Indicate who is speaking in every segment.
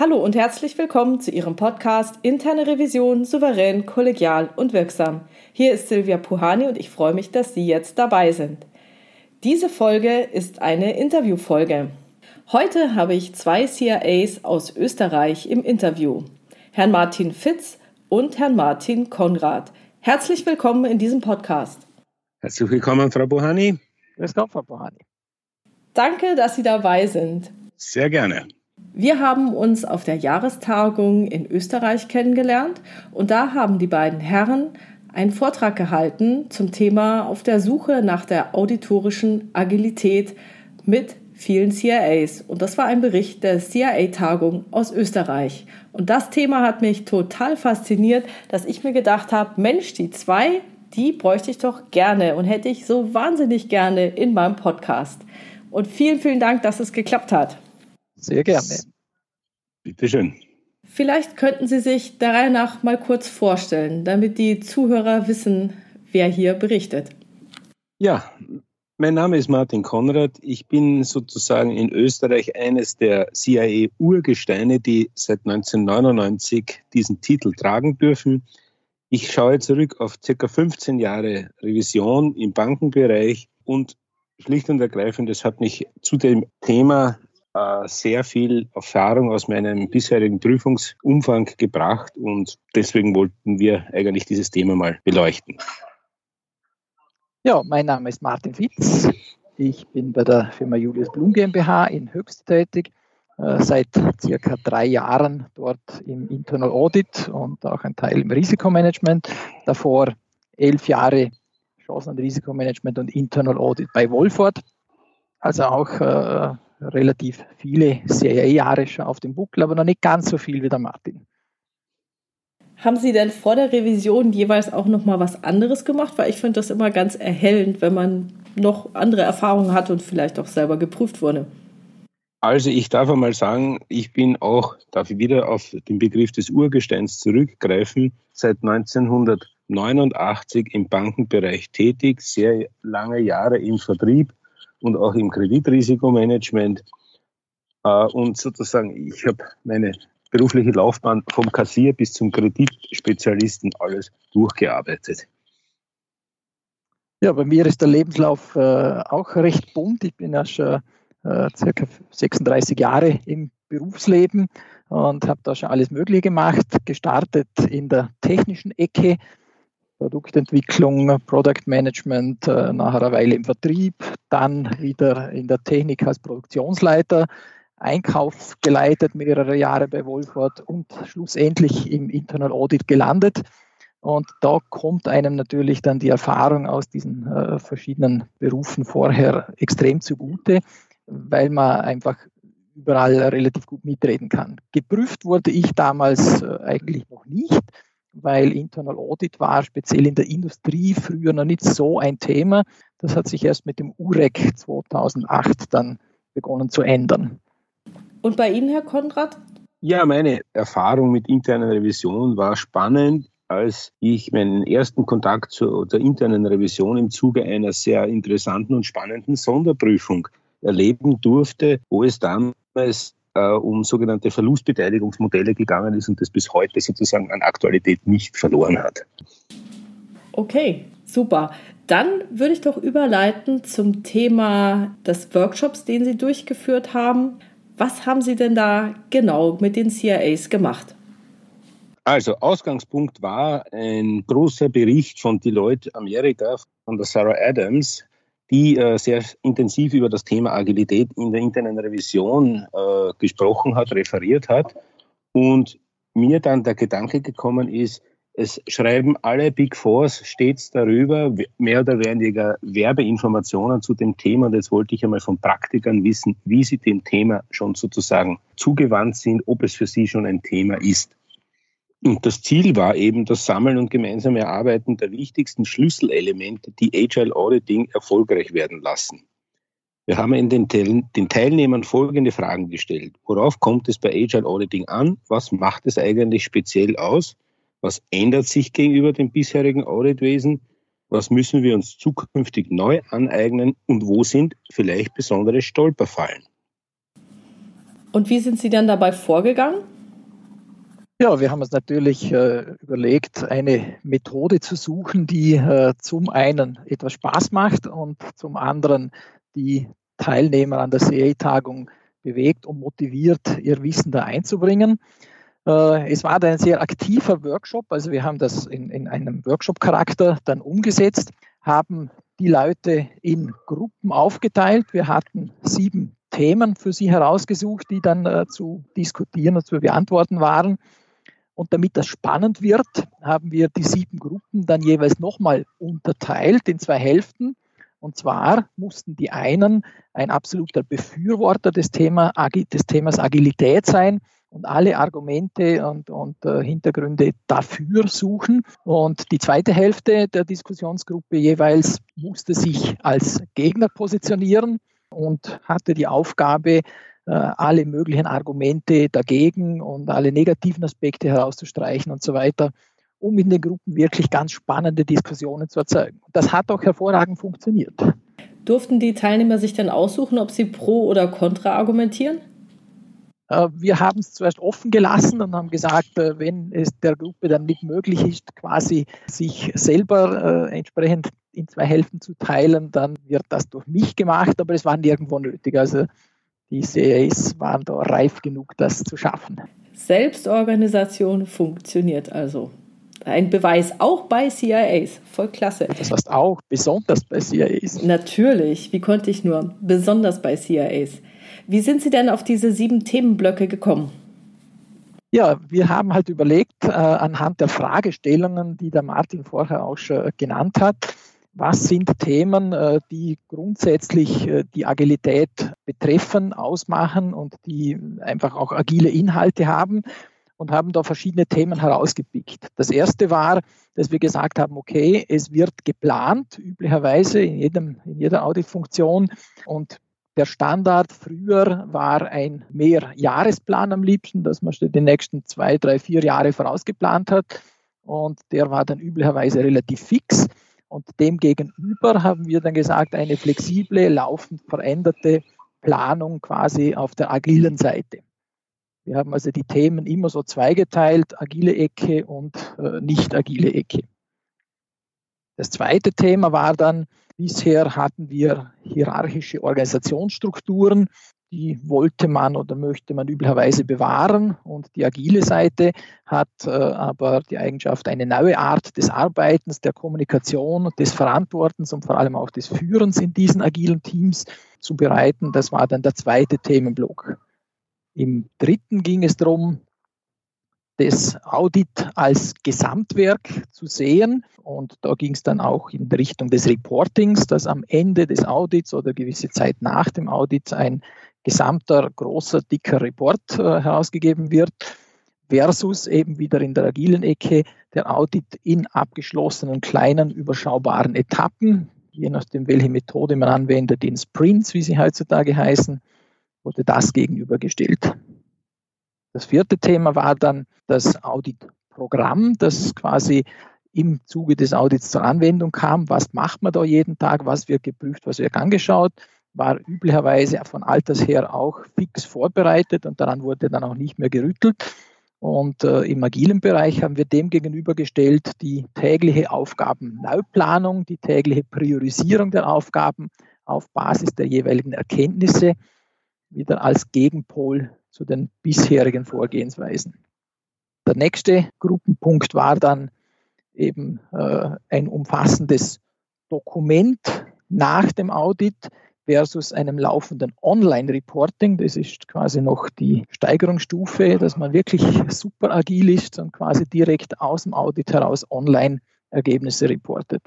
Speaker 1: Hallo und herzlich willkommen zu Ihrem Podcast Interne Revision souverän, kollegial und wirksam. Hier ist Silvia Puhani und ich freue mich, dass Sie jetzt dabei sind. Diese Folge ist eine Interviewfolge. Heute habe ich zwei CIAs aus Österreich im Interview. Herrn Martin Fitz und Herrn Martin Konrad. Herzlich willkommen in diesem Podcast.
Speaker 2: Herzlich willkommen, Frau Puhani.
Speaker 3: Grüß Gott, Frau Puhani.
Speaker 1: Danke, dass Sie dabei sind.
Speaker 2: Sehr gerne.
Speaker 1: Wir haben uns auf der Jahrestagung in Österreich kennengelernt und da haben die beiden Herren einen Vortrag gehalten zum Thema auf der Suche nach der auditorischen Agilität mit vielen CIAs. Und das war ein Bericht der CIA-Tagung aus Österreich. Und das Thema hat mich total fasziniert, dass ich mir gedacht habe, Mensch, die zwei, die bräuchte ich doch gerne und hätte ich so wahnsinnig gerne in meinem Podcast. Und vielen, vielen Dank, dass es geklappt hat.
Speaker 3: Sehr gerne.
Speaker 2: Bitte schön.
Speaker 1: Vielleicht könnten Sie sich der Reihe nach mal kurz vorstellen, damit die Zuhörer wissen, wer hier berichtet.
Speaker 2: Ja, mein Name ist Martin Konrad. Ich bin sozusagen in Österreich eines der CIA-Urgesteine, die seit 1999 diesen Titel tragen dürfen. Ich schaue zurück auf circa 15 Jahre Revision im Bankenbereich und schlicht und ergreifend, das hat mich zu dem Thema sehr viel Erfahrung aus meinem bisherigen Prüfungsumfang gebracht und deswegen wollten wir eigentlich dieses Thema mal beleuchten.
Speaker 3: Ja, mein Name ist Martin Fitz. Ich bin bei der Firma Julius Blum GmbH in Höchst tätig, äh, seit circa drei Jahren dort im Internal Audit und auch ein Teil im Risikomanagement. Davor elf Jahre Chancen- und Risikomanagement und Internal Audit bei Wolford. Also auch äh, relativ viele CIA-Jahre schon auf dem Buckel, aber noch nicht ganz so viel wie der Martin.
Speaker 1: Haben Sie denn vor der Revision jeweils auch noch mal was anderes gemacht? Weil ich finde das immer ganz erhellend, wenn man noch andere Erfahrungen hat und vielleicht auch selber geprüft wurde.
Speaker 2: Also ich darf einmal sagen, ich bin auch, darf ich wieder auf den Begriff des Urgesteins zurückgreifen, seit 1989 im Bankenbereich tätig, sehr lange Jahre im Vertrieb und auch im Kreditrisikomanagement. Äh, und sozusagen, ich habe meine berufliche Laufbahn vom Kassier bis zum Kreditspezialisten alles durchgearbeitet.
Speaker 3: Ja, bei mir ist der Lebenslauf äh, auch recht bunt. Ich bin ja schon äh, circa 36 Jahre im Berufsleben und habe da schon alles Mögliche gemacht. Gestartet in der technischen Ecke, Produktentwicklung, Product Management, äh, nachher eine Weile im Vertrieb, dann wieder in der Technik als Produktionsleiter, Einkauf geleitet, mehrere Jahre bei Wolford und schlussendlich im Internal Audit gelandet. Und da kommt einem natürlich dann die Erfahrung aus diesen äh, verschiedenen Berufen vorher extrem zugute, weil man einfach überall relativ gut mitreden kann. Geprüft wurde ich damals äh, eigentlich noch nicht weil Internal Audit war speziell in der Industrie früher noch nicht so ein Thema. Das hat sich erst mit dem UREC 2008 dann begonnen zu ändern.
Speaker 1: Und bei Ihnen, Herr Konrad?
Speaker 2: Ja, meine Erfahrung mit internen Revision war spannend, als ich meinen ersten Kontakt zur der internen Revision im Zuge einer sehr interessanten und spannenden Sonderprüfung erleben durfte, wo es damals um sogenannte Verlustbeteiligungsmodelle gegangen ist und das bis heute sozusagen an Aktualität nicht verloren hat.
Speaker 1: Okay, super. Dann würde ich doch überleiten zum Thema des Workshops, den Sie durchgeführt haben. Was haben Sie denn da genau mit den CIAs gemacht?
Speaker 2: Also Ausgangspunkt war ein großer Bericht von Deloitte Amerika von der Sarah Adams, die äh, sehr intensiv über das Thema Agilität in der internen Revision äh, gesprochen hat, referiert hat. Und mir dann der Gedanke gekommen ist, es schreiben alle Big Fours stets darüber, mehr oder weniger Werbeinformationen zu dem Thema. Und jetzt wollte ich einmal von Praktikern wissen, wie sie dem Thema schon sozusagen zugewandt sind, ob es für sie schon ein Thema ist. Und das Ziel war eben das Sammeln und gemeinsame Erarbeiten der wichtigsten Schlüsselelemente, die Agile Auditing erfolgreich werden lassen. Wir haben den, den, Teilnehmern folgende Fragen gestellt. Worauf kommt es bei Agile Auditing an? Was macht es eigentlich speziell aus? Was ändert sich gegenüber dem bisherigen Auditwesen? Was müssen wir uns zukünftig neu aneignen? Und wo sind vielleicht besondere Stolperfallen?
Speaker 1: Und wie sind Sie dann dabei vorgegangen?
Speaker 3: Ja, wir haben uns natürlich äh, überlegt, eine Methode zu suchen, die äh, zum einen etwas Spaß macht und zum anderen die Teilnehmer an der CA-Tagung bewegt und motiviert, ihr Wissen da einzubringen. Äh, es war ein sehr aktiver Workshop, also wir haben das in, in einem Workshop-Charakter dann umgesetzt, haben die Leute in Gruppen aufgeteilt. Wir hatten sieben Themen für sie herausgesucht, die dann äh, zu diskutieren und zu beantworten waren. Und damit das spannend wird, haben wir die sieben Gruppen dann jeweils nochmal unterteilt in zwei Hälften. Und zwar mussten die einen ein absoluter Befürworter des, Thema, des Themas Agilität sein und alle Argumente und, und äh, Hintergründe dafür suchen. Und die zweite Hälfte der Diskussionsgruppe jeweils musste sich als Gegner positionieren und hatte die Aufgabe, alle möglichen Argumente dagegen und alle negativen Aspekte herauszustreichen und so weiter, um in den Gruppen wirklich ganz spannende Diskussionen zu erzeugen. Das hat auch hervorragend funktioniert.
Speaker 1: Durften die Teilnehmer sich dann aussuchen, ob sie pro oder contra argumentieren?
Speaker 3: Äh, wir haben es zuerst offen gelassen und haben gesagt, äh, wenn es der Gruppe dann nicht möglich ist, quasi sich selber entsprechend in zwei Hälften zu teilen, dann wird das durch mich gemacht, aber es war nirgendwo nötig. Also die CAs waren da reif genug, das zu schaffen.
Speaker 1: Selbstorganisation funktioniert also. Ein Beweis auch bei CIAs. Voll klasse.
Speaker 3: Das heißt auch besonders bei CIAs.
Speaker 1: Natürlich. Wie konnte ich nur? Besonders bei CIAs. Wie sind Sie denn auf diese sieben Themenblöcke gekommen?
Speaker 3: Ja, wir haben halt überlegt, äh, anhand der Fragestellungen, die der Martin vorher auch schon genannt hat, was sind Themen, äh, die grundsätzlich äh, die Agilität betreffen, ausmachen und die einfach auch agile Inhalte haben und haben da verschiedene Themen herausgepickt. Das erste war, dass wir gesagt haben, okay, es wird geplant, üblicherweise in, jedem, in jeder Auditfunktion und der Standard früher war ein Mehrjahresplan am liebsten, dass man die nächsten zwei, drei, vier Jahre vorausgeplant hat. Und der war dann üblicherweise relativ fix. Und demgegenüber haben wir dann gesagt, eine flexible, laufend veränderte Planung quasi auf der agilen Seite. Wir haben also die Themen immer so zweigeteilt, agile Ecke und äh, nicht agile Ecke. Das zweite Thema war dann, bisher hatten wir hierarchische Organisationsstrukturen, die wollte man oder möchte man üblicherweise bewahren. Und die agile Seite hat äh, aber die Eigenschaft, eine neue Art des Arbeitens, der Kommunikation, des Verantwortens und vor allem auch des Führens in diesen agilen Teams zu bereiten. Das war dann der zweite Themenblock. Im dritten ging es darum, das Audit als Gesamtwerk zu sehen. Und da ging es dann auch in Richtung des Reportings, dass am Ende des Audits oder gewisse Zeit nach dem Audit ein gesamter, großer, dicker Report äh, herausgegeben wird, versus eben wieder in der agilen Ecke der Audit in abgeschlossenen, kleinen, überschaubaren Etappen, je nachdem, welche Methode man anwendet, in Sprints, wie sie heutzutage heißen, wurde das gegenübergestellt. Das vierte Thema war dann das Auditprogramm, das quasi im Zuge des Audits zur Anwendung kam. Was macht man da jeden Tag? Was wird geprüft? Was wird angeschaut? War üblicherweise von Alters her auch fix vorbereitet und daran wurde dann auch nicht mehr gerüttelt. Und äh, im agilen Bereich haben wir dem gegenübergestellt die tägliche Aufgabenneuplanung, die tägliche Priorisierung der Aufgaben auf Basis der jeweiligen Erkenntnisse, wieder als Gegenpol zu den bisherigen Vorgehensweisen. Der nächste Gruppenpunkt war dann eben äh, ein umfassendes Dokument nach dem Audit, versus einem laufenden Online-Reporting. Das ist quasi noch die Steigerungsstufe, dass man wirklich super agil ist und quasi direkt aus dem Audit heraus online Ergebnisse reportet.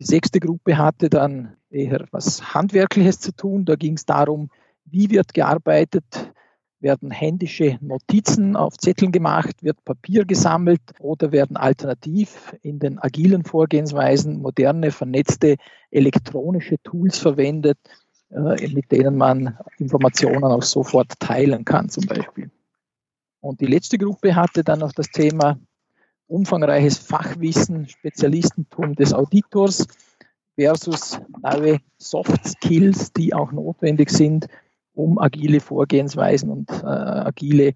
Speaker 3: Die sechste Gruppe hatte dann eher was Handwerkliches zu tun. Da ging es darum, wie wird gearbeitet, werden händische Notizen auf Zetteln gemacht, wird Papier gesammelt oder werden alternativ in den agilen Vorgehensweisen moderne, vernetzte elektronische Tools verwendet, äh, mit denen man Informationen auch sofort teilen kann zum Beispiel. Und die letzte Gruppe hatte dann noch das Thema umfangreiches Fachwissen, Spezialistentum des Auditors versus neue Soft Skills, die auch notwendig sind, um agile Vorgehensweisen und äh, agile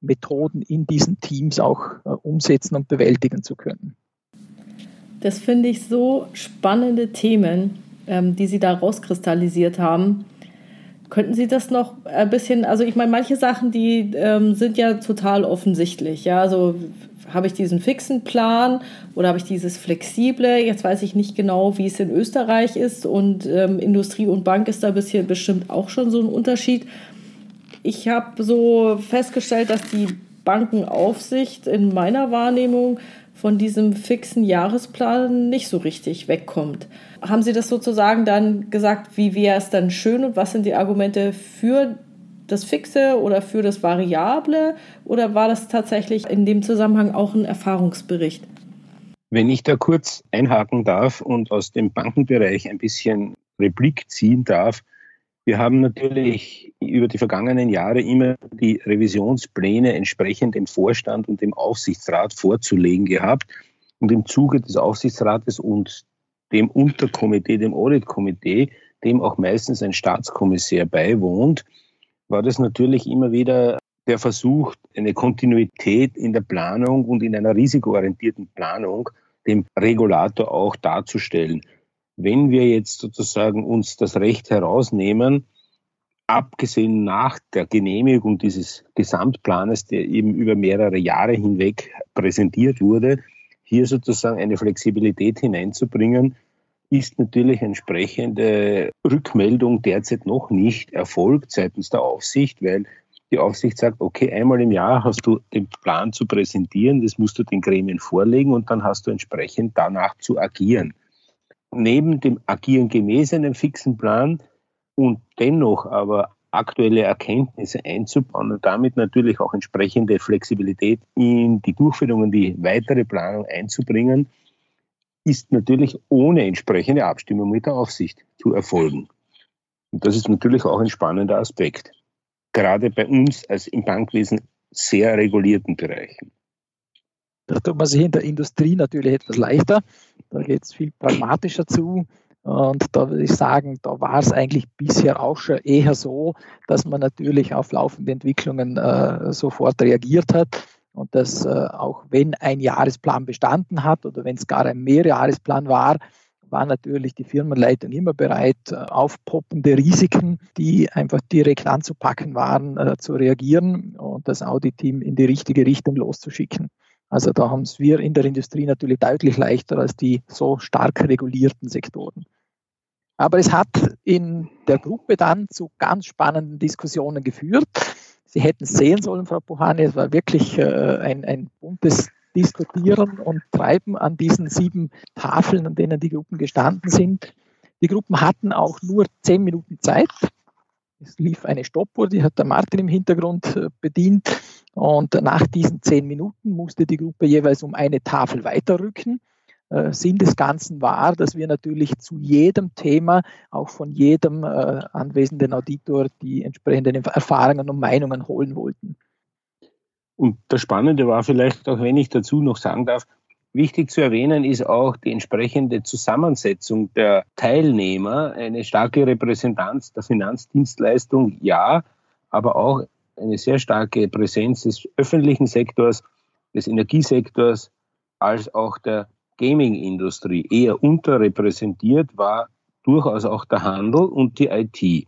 Speaker 3: Methoden in diesen Teams auch äh, umsetzen und bewältigen zu können.
Speaker 1: Das finde ich so spannende Themen, ähm, die Sie da rauskristallisiert haben. Könnten Sie das noch ein bisschen, also ich meine, manche Sachen, die ähm, sind ja total offensichtlich. Ja, also habe ich diesen fixen Plan oder habe ich dieses flexible? Jetzt weiß ich nicht genau, wie es in Österreich ist und ähm, Industrie und Bank ist da bisher bestimmt auch schon so ein Unterschied. Ich habe so festgestellt, dass die Bankenaufsicht in meiner Wahrnehmung von diesem fixen Jahresplan nicht so richtig wegkommt. Haben Sie das sozusagen dann gesagt, wie wäre es dann schön und was sind die Argumente für das Fixe oder für das Variable? Oder war das tatsächlich in dem Zusammenhang auch ein Erfahrungsbericht?
Speaker 2: Wenn ich da kurz einhaken darf und aus dem Bankenbereich ein bisschen Replik ziehen darf, wir haben natürlich über die vergangenen Jahre immer die Revisionspläne entsprechend dem Vorstand und dem Aufsichtsrat vorzulegen gehabt. Und im Zuge des Aufsichtsrates und dem Unterkomitee, dem Auditkomitee, dem auch meistens ein Staatskommissär beiwohnt, war das natürlich immer wieder der Versuch, eine Kontinuität in der Planung und in einer risikoorientierten Planung dem Regulator auch darzustellen. Wenn wir jetzt sozusagen uns das Recht herausnehmen, abgesehen nach der Genehmigung dieses Gesamtplanes, der eben über mehrere Jahre hinweg präsentiert wurde, hier sozusagen eine Flexibilität hineinzubringen, ist natürlich entsprechende Rückmeldung derzeit noch nicht erfolgt seitens der Aufsicht, weil die Aufsicht sagt, okay, einmal im Jahr hast du den Plan zu präsentieren, das musst du den Gremien vorlegen und dann hast du entsprechend danach zu agieren. Neben dem Agieren gemäß einem fixen Plan und dennoch aber aktuelle Erkenntnisse einzubauen und damit natürlich auch entsprechende Flexibilität in die Durchführung und die weitere Planung einzubringen, ist natürlich ohne entsprechende Abstimmung mit der Aufsicht zu erfolgen. Und das ist natürlich auch ein spannender Aspekt, gerade bei uns als im Bankwesen sehr regulierten Bereichen.
Speaker 3: Da tut man sich in der Industrie natürlich etwas leichter. Da geht es viel pragmatischer zu. Und da würde ich sagen, da war es eigentlich bisher auch schon eher so, dass man natürlich auf laufende Entwicklungen äh, sofort reagiert hat und dass äh, auch wenn ein Jahresplan bestanden hat oder wenn es gar ein Mehrjahresplan war, war natürlich die Firmenleitung immer bereit, äh, auf poppende Risiken, die einfach direkt anzupacken waren, äh, zu reagieren und das Audit-Team in die richtige Richtung loszuschicken. Also da haben es wir in der Industrie natürlich deutlich leichter als die so stark regulierten Sektoren. Aber es hat in der Gruppe dann zu ganz spannenden Diskussionen geführt. Sie hätten es sehen sollen, Frau Puhani, es war wirklich äh, ein, ein buntes Diskutieren und Treiben an diesen sieben Tafeln, an denen die Gruppen gestanden sind. Die Gruppen hatten auch nur zehn Minuten Zeit. Es lief eine Stoppuhr, die hat der Martin im Hintergrund äh, bedient. Und nach diesen zehn Minuten musste die Gruppe jeweils um eine Tafel weiterrücken. Äh, Sinn des Ganzen war, dass wir natürlich zu jedem Thema auch von jedem äh, anwesenden Auditor die entsprechenden Erfahrungen und Meinungen holen wollten.
Speaker 2: Und das Spannende war vielleicht, auch wenn ich dazu noch sagen darf, wichtig zu erwähnen ist auch die entsprechende Zusammensetzung der Teilnehmer, eine starke Repräsentanz der Finanzdienstleistung, ja, aber auch eine sehr starke Präsenz des öffentlichen Sektors, des Energiesektors, als auch der Gaming-Industrie. Eher unterrepräsentiert war durchaus auch der Handel und die IT.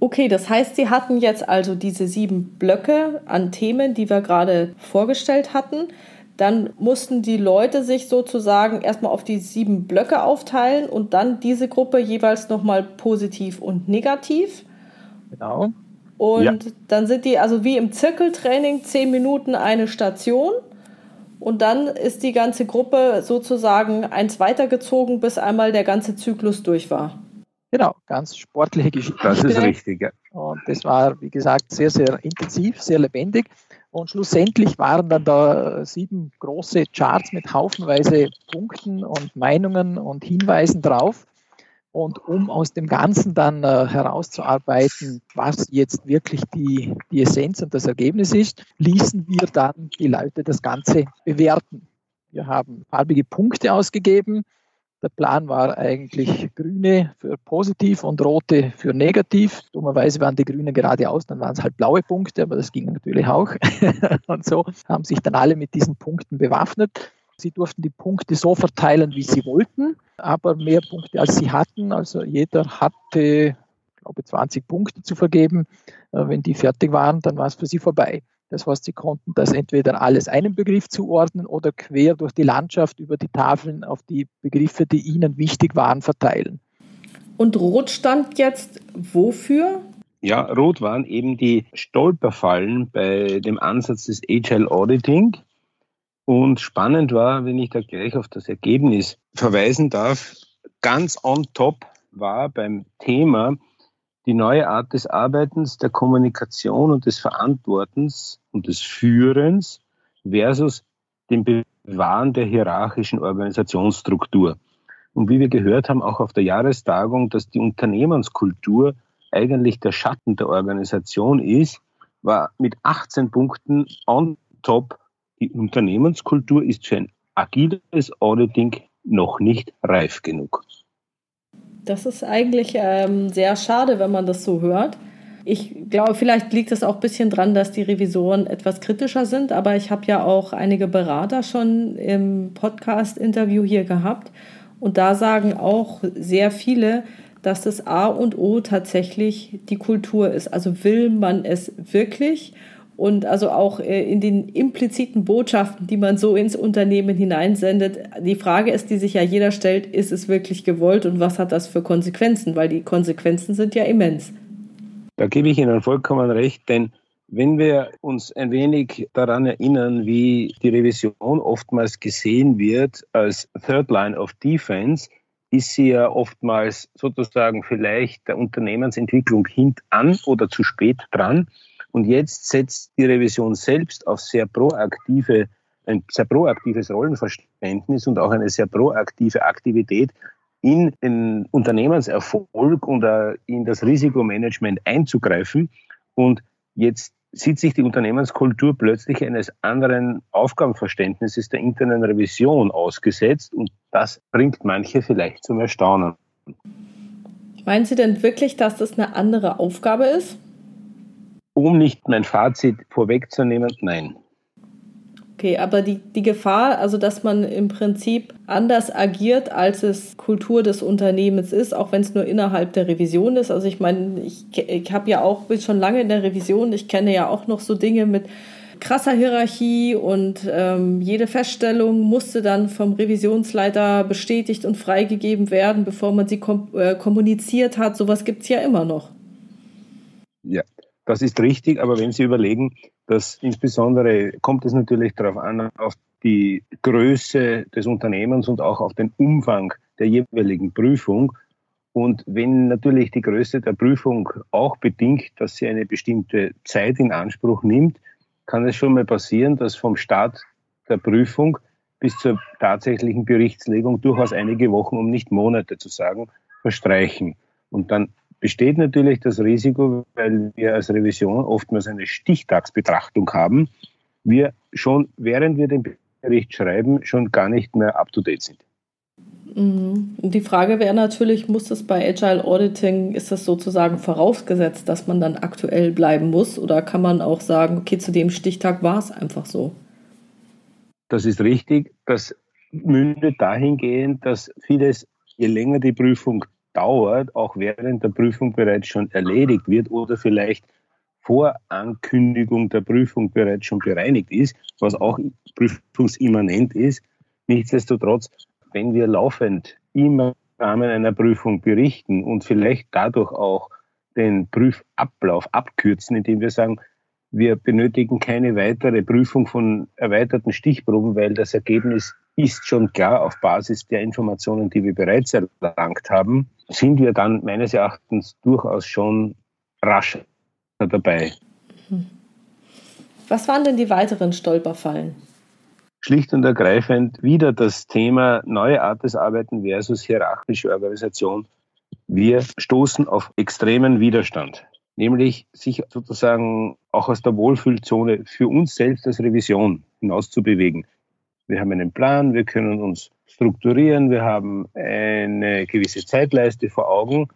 Speaker 1: Okay, das heißt, Sie hatten jetzt also diese sieben Blöcke an Themen, die wir gerade vorgestellt hatten. Dann mussten die Leute sich sozusagen erstmal auf die sieben Blöcke aufteilen und dann diese Gruppe jeweils nochmal positiv und negativ.
Speaker 3: Genau.
Speaker 1: Und ja. dann sind die also wie im Zirkeltraining zehn Minuten eine Station. Und dann ist die ganze Gruppe sozusagen eins weitergezogen, bis einmal der ganze Zyklus durch war.
Speaker 3: Genau, ganz sportliche Geschichte.
Speaker 2: Das ist richtig, ja.
Speaker 3: Und das war, wie gesagt, sehr, sehr intensiv, sehr lebendig. Und schlussendlich waren dann da sieben große Charts mit haufenweise Punkten und Meinungen und Hinweisen drauf. Und um aus dem Ganzen dann äh, herauszuarbeiten, was jetzt wirklich die, die Essenz und das Ergebnis ist, ließen wir dann die Leute das Ganze bewerten. Wir haben farbige Punkte ausgegeben Der Plan war eigentlich grüne für positiv und rote für negativ. Dummerweise waren die Grünen geradeaus, dann waren es halt blaue Punkte, aber das ging natürlich auch. und so haben sich dann alle mit diesen Punkten bewaffnet. Sie durften die Punkte so verteilen, wie sie wollten, aber mehr Punkte als sie hatten. Also jeder hatte, glaube ich, 20 Punkte zu vergeben. Äh, wenn die fertig waren, dann war es für sie vorbei. Das heißt, sie konnten das entweder alles einem Begriff zuordnen oder quer durch die Landschaft über die Tafeln auf die Begriffe, die ihnen wichtig waren, verteilen.
Speaker 1: Und Rot stand jetzt wofür?
Speaker 2: Ja, Rot waren eben die Stolperfallen bei dem Ansatz des Agile Auditing. Und spannend war, wenn ich da gleich auf das Ergebnis verweisen darf, ganz on top war beim Thema die neue Art des Arbeitens, der Kommunikation und des Verantwortens und des Führens versus dem Bewahren der hierarchischen Organisationsstruktur. Und wie wir gehört haben, auch auf der Jahrestagung, dass die Unternehmenskultur eigentlich der Schatten der Organisation ist, war mit 18 Punkten on top. Die Unternehmenskultur ist für ein agiles Auditing noch nicht reif genug.
Speaker 1: Das ist eigentlich ähm, sehr schade, wenn man das so hört. Ich glaube, vielleicht liegt es auch ein bisschen dran, dass die Revisoren etwas kritischer sind, aber ich habe ja auch einige Berater schon im Podcast-Interview hier gehabt und da sagen auch sehr viele, dass das A und O tatsächlich die Kultur ist. Also will man es wirklich und also auch äh, in den impliziten Botschaften, die man so ins Unternehmen hineinsendet. Die Frage ist, die sich ja jeder stellt, ist es wirklich gewollt und was hat das für Konsequenzen? Weil die Konsequenzen sind ja immens.
Speaker 2: Da gebe ich Ihnen vollkommen recht, denn wenn wir uns ein wenig daran erinnern, wie die Revision oftmals gesehen wird als Third Line of Defense, ist sie ja oftmals sozusagen vielleicht der Unternehmensentwicklung hintan oder zu spät dran. Und jetzt setzt die Revision selbst auf sehr proaktive, ein sehr proaktives Rollenverständnis und auch eine sehr proaktive Aktivität in den Unternehmenserfolg und in das Risikomanagement einzugreifen. Und jetzt sieht sich die Unternehmenskultur plötzlich eines anderen Aufgabenverständnisses der internen Revision ausgesetzt und das bringt manche vielleicht zum Erstaunen.
Speaker 1: Meinen Sie denn wirklich, dass das eine andere Aufgabe ist?
Speaker 2: Um nicht mein Fazit vorwegzunehmen, nein.
Speaker 1: Okay, aber die, die Gefahr, also dass man im Prinzip anders agiert, als es Kultur des Unternehmens ist, auch wenn es nur innerhalb der Revision ist. Also ich meine, ich, ich habe ja auch, bin schon lange in der Revision, ich kenne ja auch noch so Dinge mit krasser Hierarchie und ähm, jede Feststellung musste dann vom Revisionsleiter bestätigt und freigegeben werden, bevor man sie kom äh, kommuniziert hat. Sowas gibt es ja immer noch.
Speaker 2: Ja, das ist richtig, aber wenn Sie überlegen, dass insbesondere kommt es natürlich darauf an, auf die Größe des Unternehmens und auch auf den Umfang der jeweiligen Prüfung. Und wenn natürlich die Größe der Prüfung auch bedingt, dass sie eine bestimmte Zeit in Anspruch nimmt, kann es schon mal passieren, dass vom Start der Prüfung bis zur tatsächlichen Berichtslegung durchaus einige Wochen, um nicht Monate zu sagen, verstreichen. Und dann besteht natürlich das Risiko, weil wir als Revision oftmals eine Stichtagsbetrachtung haben, wir schon während wir den Bericht schreiben, schon gar nicht mehr up-to-date sind.
Speaker 1: Mhm. Die Frage wäre natürlich, muss das bei Agile Auditing, ist das sozusagen vorausgesetzt, dass man dann aktuell bleiben muss oder kann man auch sagen, okay, zu dem Stichtag war es einfach so?
Speaker 2: Das ist richtig. Das mündet dahingehend, dass vieles, je länger die Prüfung dauert, auch während der Prüfung bereits schon erledigt wird oder vielleicht vor Ankündigung der Prüfung bereits schon bereinigt ist, was auch prüfungsimmanent ist. Nichtsdestotrotz, wenn wir laufend im Rahmen einer Prüfung berichten und vielleicht dadurch auch den Prüfablauf abkürzen, indem wir sagen, wir benötigen keine weitere Prüfung von erweiterten Stichproben, weil das Ergebnis ist schon klar auf Basis der Informationen, die wir bereits erlangt haben, sind wir dann meines Erachtens durchaus schon rasch dabei.
Speaker 1: Was waren denn die weiteren Stolperfallen?
Speaker 2: Schlicht und ergreifend wieder das Thema neue Art des Arbeiten versus hierarchische Organisation. Wir stoßen auf extremen Widerstand, nämlich sich sozusagen auch aus der Wohlfühlzone für uns selbst als Revision hinauszubewegen. Wir haben einen Plan, wir können uns strukturieren, wir haben eine gewisse Zeitleiste vor Augen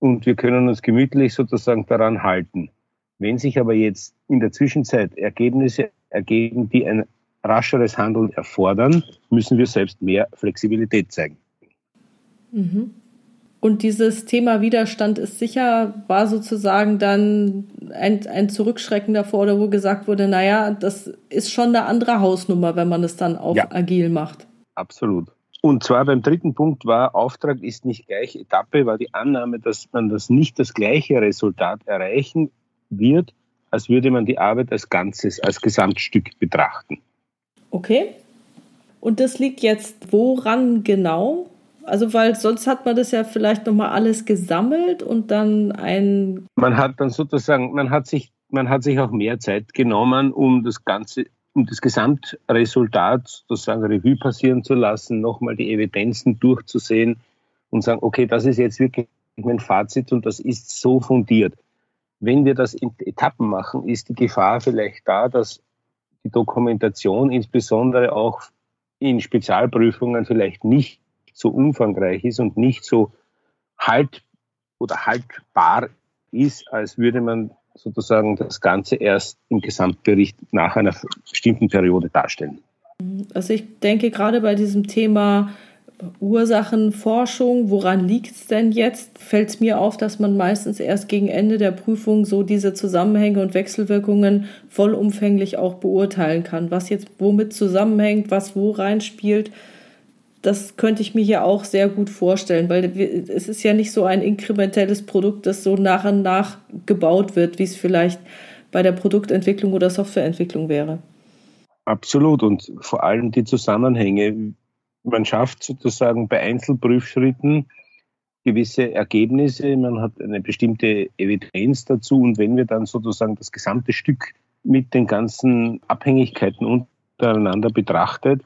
Speaker 2: und wir können uns gemütlich sozusagen daran halten. Wenn sich aber jetzt in der Zwischenzeit Ergebnisse ergeben, die ein rascheres Handeln erfordern, müssen wir selbst mehr Flexibilität zeigen.
Speaker 1: Mhm. Und dieses Thema Widerstand ist sicher, war sozusagen dann ein, ein Zurückschrecken davor, oder wo gesagt wurde, naja, das ist schon eine andere Hausnummer, wenn man es dann auf ja. agil macht.
Speaker 2: Absolut. Und zwar beim dritten Punkt war, Auftrag ist nicht gleich Etappe, war die Annahme, dass man das nicht das gleiche Resultat erreichen wird, als würde man die Arbeit als Ganzes, als Gesamtstück betrachten.
Speaker 1: Okay. Und das liegt jetzt woran genau? Also, weil sonst hat man das ja vielleicht nochmal alles gesammelt und dann ein.
Speaker 2: Man hat dann sozusagen, man hat sich, man hat sich auch mehr Zeit genommen, um das Ganze, um das Gesamtresultat sozusagen Revue passieren zu lassen, nochmal die Evidenzen durchzusehen und sagen, okay, das ist jetzt wirklich mein Fazit und das ist so fundiert. Wenn wir das in Etappen machen, ist die Gefahr vielleicht da, dass die Dokumentation insbesondere auch in Spezialprüfungen vielleicht nicht so umfangreich ist und nicht so halt oder haltbar ist, als würde man sozusagen das Ganze erst im Gesamtbericht nach einer bestimmten Periode darstellen.
Speaker 1: Also ich denke gerade bei diesem Thema Ursachenforschung, woran liegt es denn jetzt? Fällt es mir auf, dass man meistens erst gegen Ende der Prüfung so diese Zusammenhänge und Wechselwirkungen vollumfänglich auch beurteilen kann. Was jetzt womit zusammenhängt, was wo reinspielt, das könnte ich mir hier auch sehr gut vorstellen, weil es ist ja nicht so ein inkrementelles Produkt, das so nach und nach gebaut wird, wie es vielleicht bei der Produktentwicklung oder Softwareentwicklung wäre.
Speaker 2: Absolut und vor allem die Zusammenhänge. Man schafft sozusagen bei Einzelprüfschritten gewisse Ergebnisse, man hat eine bestimmte Evidenz dazu und wenn wir dann sozusagen das gesamte Stück mit den ganzen Abhängigkeiten untereinander betrachtet,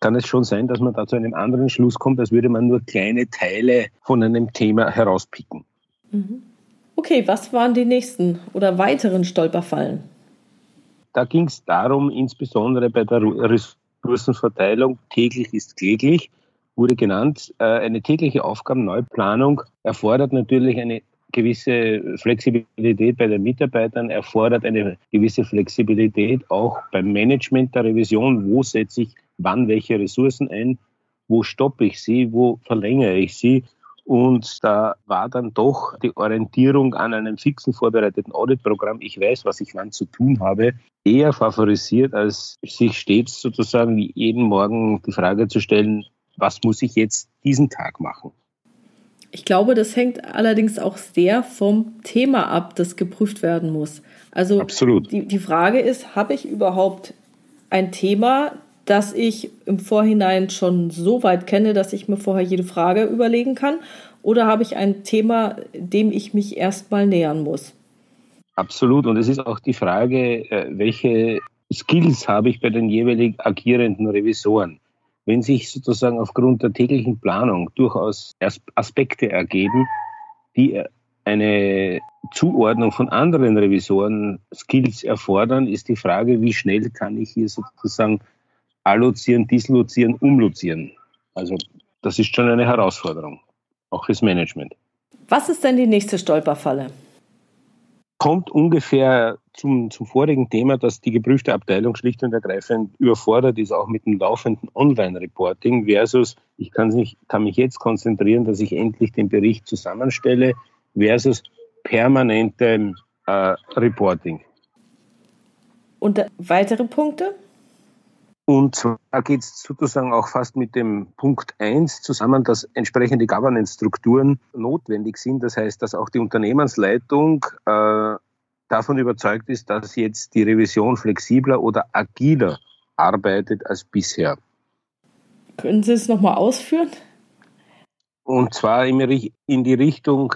Speaker 2: kann es schon sein, dass man da zu einem anderen Schluss kommt, als würde man nur kleine Teile von einem Thema herauspicken.
Speaker 1: Mhm. Okay, was waren die nächsten oder weiteren Stolperfallen?
Speaker 2: Da ging es darum, insbesondere bei der Ressourcenverteilung, täglich ist kläglich, wurde genannt, äh, eine tägliche Aufgabenneuplanung erfordert natürlich eine gewisse Flexibilität bei den Mitarbeitern, erfordert eine gewisse Flexibilität auch beim Management der Revision. Wo setze ich wann welche Ressourcen ein, wo stoppe ich sie, wo verlängere ich sie. Und da war dann doch die Orientierung an einem fixen vorbereiteten Auditprogramm, ich weiß, was ich wann zu tun habe, eher favorisiert, als sich stets sozusagen jeden Morgen die Frage zu stellen, was muss ich jetzt diesen Tag machen?
Speaker 1: Ich glaube, das hängt allerdings auch sehr vom Thema ab, das geprüft werden muss. Also Absolut. Die, die Frage ist, habe ich überhaupt ein Thema, dass ich im Vorhinein schon so weit kenne, dass ich mir vorher jede Frage überlegen kann? Oder habe ich ein Thema, dem ich mich erstmal nähern muss?
Speaker 2: Absolut. Und es ist auch die Frage, äh, welche Skills habe ich bei den jeweilig agierenden Revisoren? Wenn sich sozusagen aufgrund der täglichen Planung durchaus Aspekte ergeben, die eine Zuordnung von anderen Revisoren Skills erfordern, ist die Frage, wie schnell kann ich hier sozusagen allozieren, dislozieren, umlozieren. Also das ist schon eine Herausforderung, auch fürs Management.
Speaker 1: Was ist denn die nächste Stolperfalle?
Speaker 2: Kommt ungefähr zum, zum vorigen Thema, dass die geprüfte Abteilung schlicht und ergreifend überfordert ist, auch mit dem laufenden Online-Reporting versus, ich kann, nicht, kann mich jetzt konzentrieren, dass ich endlich den Bericht zusammenstelle, versus permanentem äh, Reporting.
Speaker 1: Und weitere Punkte?
Speaker 2: Und zwar geht es sozusagen auch fast mit dem Punkt 1 zusammen, dass entsprechende Governance-Strukturen notwendig sind. Das heißt, dass auch die Unternehmensleitung äh, davon überzeugt ist, dass jetzt die Revision flexibler oder agiler arbeitet als bisher.
Speaker 1: Können Sie es nochmal ausführen?
Speaker 2: Und zwar in die Richtung,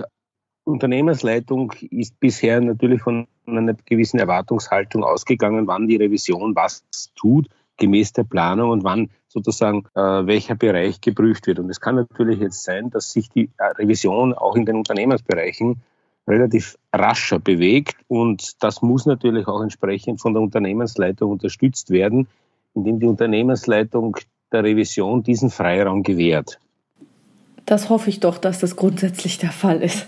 Speaker 2: Unternehmensleitung ist bisher natürlich von einer gewissen Erwartungshaltung ausgegangen, wann die Revision was tut gemäß der Planung und wann sozusagen äh, welcher Bereich geprüft wird. Und es kann natürlich jetzt sein, dass sich die äh, Revision auch in den Unternehmensbereichen relativ rascher bewegt und das muss natürlich auch entsprechend von der Unternehmensleitung unterstützt werden, indem die Unternehmensleitung der Revision diesen Freiraum gewährt.
Speaker 1: Das hoffe ich doch, dass das grundsätzlich der Fall ist.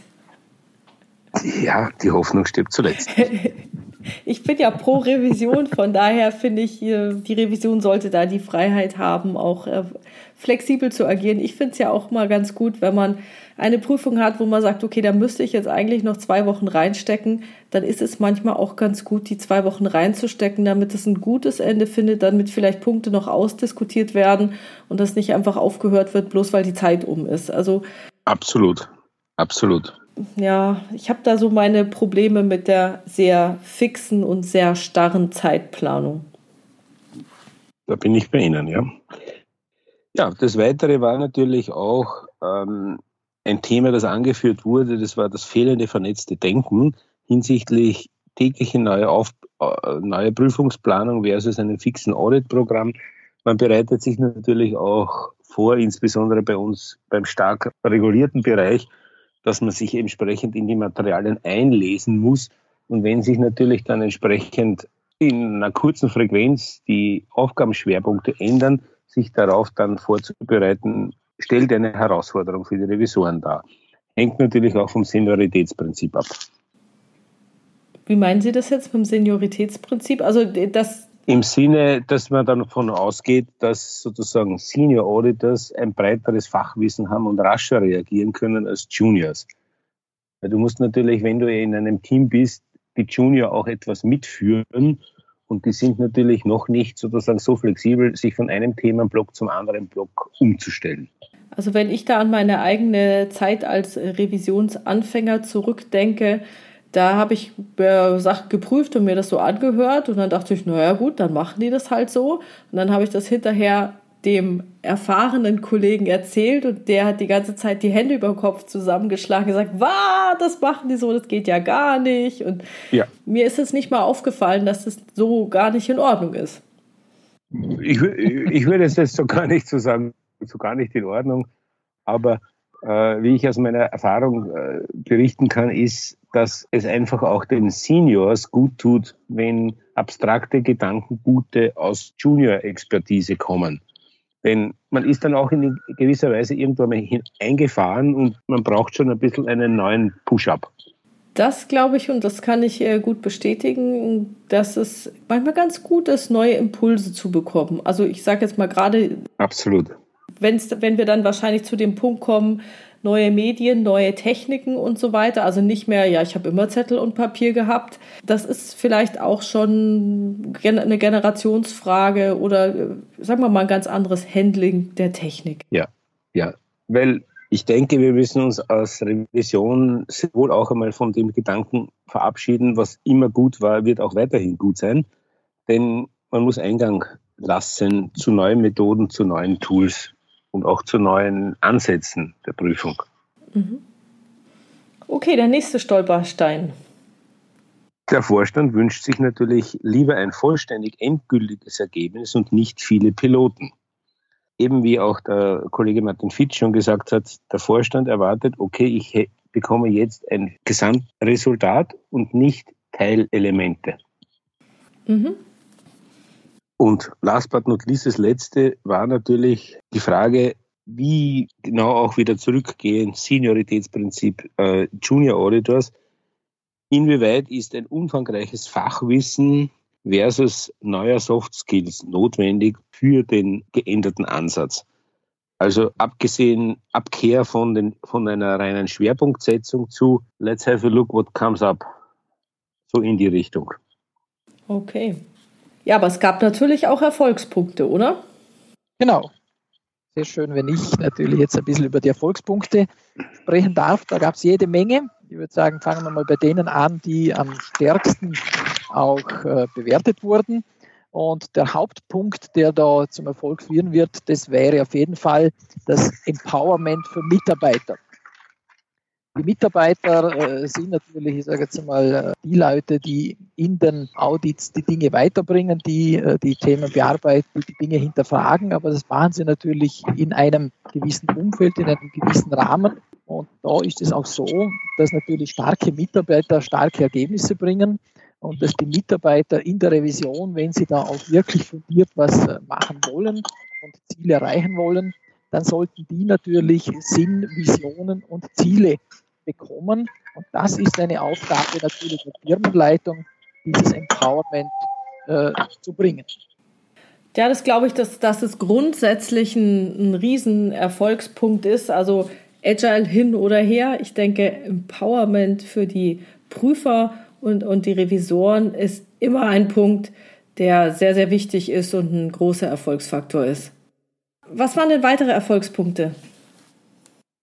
Speaker 2: Ja, die Hoffnung stirbt zuletzt.
Speaker 1: ich bin ja pro Revision, von daher finde ich, die Revision sollte da die Freiheit haben, auch äh, flexibel zu agieren. Ich finde es ja auch mal ganz gut, wenn man eine Prüfung hat, wo man sagt, okay, da müsste ich jetzt eigentlich noch zwei Wochen reinstecken, dann ist es manchmal auch ganz gut, die zwei Wochen reinzustecken, damit es ein gutes Ende findet, damit vielleicht Punkte noch ausdiskutiert werden und das nicht einfach aufgehört wird, bloß weil die Zeit um ist. Also
Speaker 2: absolut, absolut.
Speaker 1: Ja, ich habe da so meine Probleme mit der sehr fixen und sehr starren Zeitplanung.
Speaker 2: Da bin ich bei Ihnen, ja. Ja, das Weitere war natürlich auch ähm, ein Thema, das angeführt wurde, das war das fehlende vernetzte Denken hinsichtlich tägliche neue, Auf, äh, neue Prüfungsplanung versus einem fixen Auditprogramm. Man bereitet sich natürlich auch vor, insbesondere bei uns beim stark regulierten Bereich, dass man sich entsprechend in die Materialien einlesen muss. Und wenn sich natürlich dann entsprechend in einer kurzen Frequenz die Aufgabenschwerpunkte ändern, sich darauf dann vorzubereiten, stellt eine Herausforderung für die Revisoren dar. Hängt natürlich auch vom Senioritätsprinzip ab.
Speaker 1: Wie meinen Sie das jetzt dem Senioritätsprinzip? Also das
Speaker 2: im Sinne, dass man dann davon ausgeht, dass sozusagen Senior Auditors ein breiteres Fachwissen haben und rascher reagieren können als Juniors. Du musst natürlich, wenn du in einem Team bist, die Junior auch etwas mitführen und die sind natürlich noch nicht sozusagen so flexibel, sich von einem Themenblock zum anderen Block umzustellen.
Speaker 1: Also wenn ich da an meine eigene Zeit als Revisionsanfänger zurückdenke, da habe ich äh, Sachen geprüft und mir das so angehört und dann dachte ich, naja gut, dann machen die das halt so. Und dann habe ich das hinterher dem erfahrenen Kollegen erzählt und der hat die ganze Zeit die Hände über den Kopf zusammengeschlagen und gesagt, was, das machen die so, das geht ja gar nicht. Und ja. mir ist es nicht mal aufgefallen, dass das so gar nicht in Ordnung ist.
Speaker 2: Ich, ich würde es jetzt so gar nicht so sagen, so gar nicht in Ordnung, aber äh, wie ich aus meiner Erfahrung äh, berichten kann, ist, dass es einfach auch den Seniors gut tut, wenn abstrakte Gedankengute aus Junior-Expertise kommen. Denn man ist dann auch in gewisser Weise irgendwo mal eingefahren und man braucht schon ein bisschen einen neuen Push-up.
Speaker 1: Das glaube ich und das kann ich äh, gut bestätigen, dass es manchmal ganz gut ist, neue Impulse zu bekommen. Also ich sage jetzt mal gerade.
Speaker 2: Absolut
Speaker 1: wenn's, wenn wir dann wahrscheinlich zu dem Punkt kommen, neue Medien, neue Techniken und so weiter. Also nicht mehr, ja, ich habe immer Zettel und Papier gehabt. Das ist vielleicht auch schon eine Generationsfrage oder äh, sagen wir mal ein ganz anderes Handling der Technik.
Speaker 2: Ja, ja, weil ich denke, wir müssen uns als Revision wohl auch einmal von dem Gedanken verabschieden, was immer gut war, wird auch weiterhin gut sein. Denn man muss Eingang lassen zu neuen Methoden, zu neuen Tools und auch zu neuen Ansätzen der Prüfung. Mhm.
Speaker 1: Okay, der nächste Stolperstein.
Speaker 2: Der Vorstand wünscht sich natürlich lieber ein vollständig endgültiges Ergebnis und nicht viele Piloten. Eben wie auch der Kollege Martin Fitsch schon gesagt hat, der Vorstand erwartet, okay, ich bekomme jetzt ein Gesamtresultat und nicht Teilelemente. Mhm. Und last but not least, das letzte war natürlich die Frage, wie genau auch wieder zurückgehen, Senioritätsprinzip äh, Junior Auditors. Inwieweit ist ein umfangreiches Fachwissen versus neuer Soft Skills notwendig für den geänderten Ansatz? Also abgesehen, Abkehr von, den, von einer reinen Schwerpunktsetzung zu Let's have a look what comes up. So in die Richtung.
Speaker 1: Okay. Ja, aber es gab natürlich auch Erfolgspunkte, oder?
Speaker 3: Genau. Sehr schön, wenn ich natürlich jetzt ein bisschen über die Erfolgspunkte sprechen darf. Da gab es jede Menge. Ich würde sagen, fangen wir mal bei denen an, die am stärksten auch äh, bewertet wurden. Und der Hauptpunkt, der da zum Erfolg führen wird, das wäre auf jeden Fall das Empowerment für Mitarbeiter. Die Mitarbeiter äh, sind natürlich, ich sage jetzt mal, äh, die Leute, die in den Audits die Dinge weiterbringen, die äh, die Themen bearbeiten, die Dinge hinterfragen, aber das machen sie natürlich in einem gewissen Umfeld, in einem gewissen Rahmen. Und da ist es auch so, dass natürlich starke Mitarbeiter starke Ergebnisse bringen und dass die Mitarbeiter in der Revision, wenn sie da auch wirklich fundiert was machen wollen und Ziele erreichen wollen, dann sollten die natürlich Sinn, Visionen und Ziele bekommen. Und das ist eine Aufgabe natürlich der Firmenleitung, dieses Empowerment äh, zu bringen.
Speaker 1: Ja, das glaube ich, dass, dass es grundsätzlich ein, ein Riesenerfolgspunkt ist. Also Agile hin oder her. Ich denke, Empowerment für die Prüfer und, und die Revisoren ist immer ein Punkt, der sehr, sehr wichtig ist und ein großer Erfolgsfaktor ist. Was waren denn weitere Erfolgspunkte?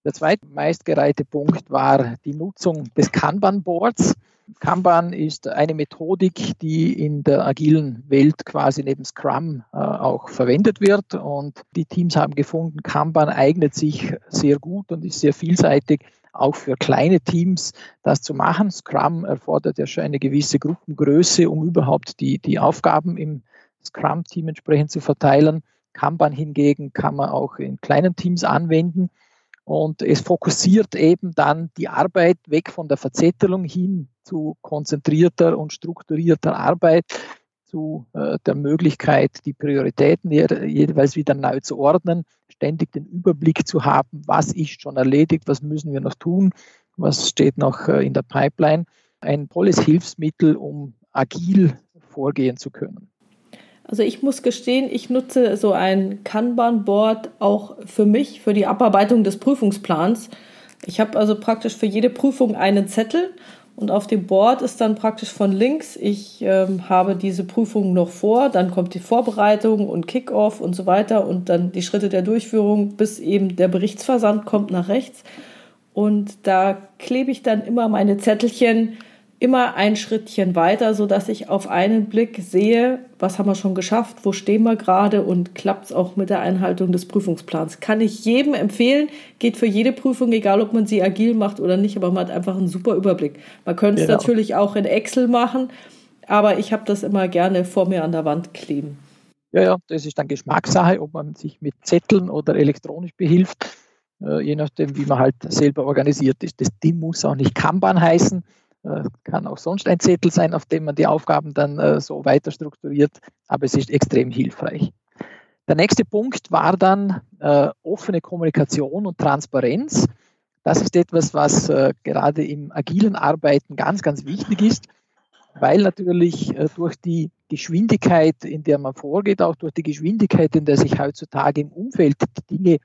Speaker 3: Der zweite meistgereihte Punkt war die Nutzung des Kanban-Boards. Kanban ist eine Methodik, die in der agilen Welt quasi neben Scrum äh, auch verwendet wird. Und die Teams haben gefunden, Kanban eignet sich sehr gut und ist sehr vielseitig, auch für kleine Teams das zu machen. Scrum erfordert ja schon eine gewisse Gruppengröße, um überhaupt die, die Aufgaben im Scrum-Team entsprechend zu verteilen. Kanban hingegen kann man auch in kleinen Teams anwenden. Und es fokussiert eben dann die Arbeit weg von der Verzettelung hin zu konzentrierter und strukturierter Arbeit, zu äh, der Möglichkeit, die Prioritäten jeweils wieder neu zu ordnen, ständig den Überblick zu haben, was ist schon erledigt, was müssen wir noch tun, was steht noch äh, in der Pipeline. Ein tolles Hilfsmittel, um agil vorgehen zu können.
Speaker 1: Also ich muss gestehen, ich nutze so ein Kanban-Board auch für mich, für die Abarbeitung des Prüfungsplans. Ich habe also praktisch für jede Prüfung einen Zettel und auf dem Board ist dann praktisch von links, ich ähm, habe diese Prüfung noch vor, dann kommt die Vorbereitung und Kickoff und so weiter und dann die Schritte der Durchführung, bis eben der Berichtsversand kommt nach rechts. Und da klebe ich dann immer meine Zettelchen immer ein Schrittchen weiter, so dass ich auf einen Blick sehe, was haben wir schon geschafft, wo stehen wir gerade und klappt es auch mit der Einhaltung des Prüfungsplans. Kann ich jedem empfehlen, geht für jede Prüfung, egal ob man sie agil macht oder nicht, aber man hat einfach einen super Überblick. Man könnte es genau. natürlich auch in Excel machen, aber ich habe das immer gerne vor mir an der Wand kleben.
Speaker 3: Ja, ja, das ist dann Geschmackssache, ob man sich mit Zetteln oder elektronisch behilft, äh, je nachdem, wie man halt selber organisiert ist. Das Team muss auch nicht Kanban heißen äh, kann auch sonst ein Zettel sein, auf dem man die Aufgaben dann äh, so weiter strukturiert, aber es ist extrem hilfreich. Der nächste Punkt war dann äh, offene Kommunikation und Transparenz. Das ist etwas, was gerade im agilen Arbeiten ganz, ganz wichtig ist, weil natürlich durch die Geschwindigkeit, in der man vorgeht, auch durch die Geschwindigkeit, in der sich heutzutage im Umfeld die Dinge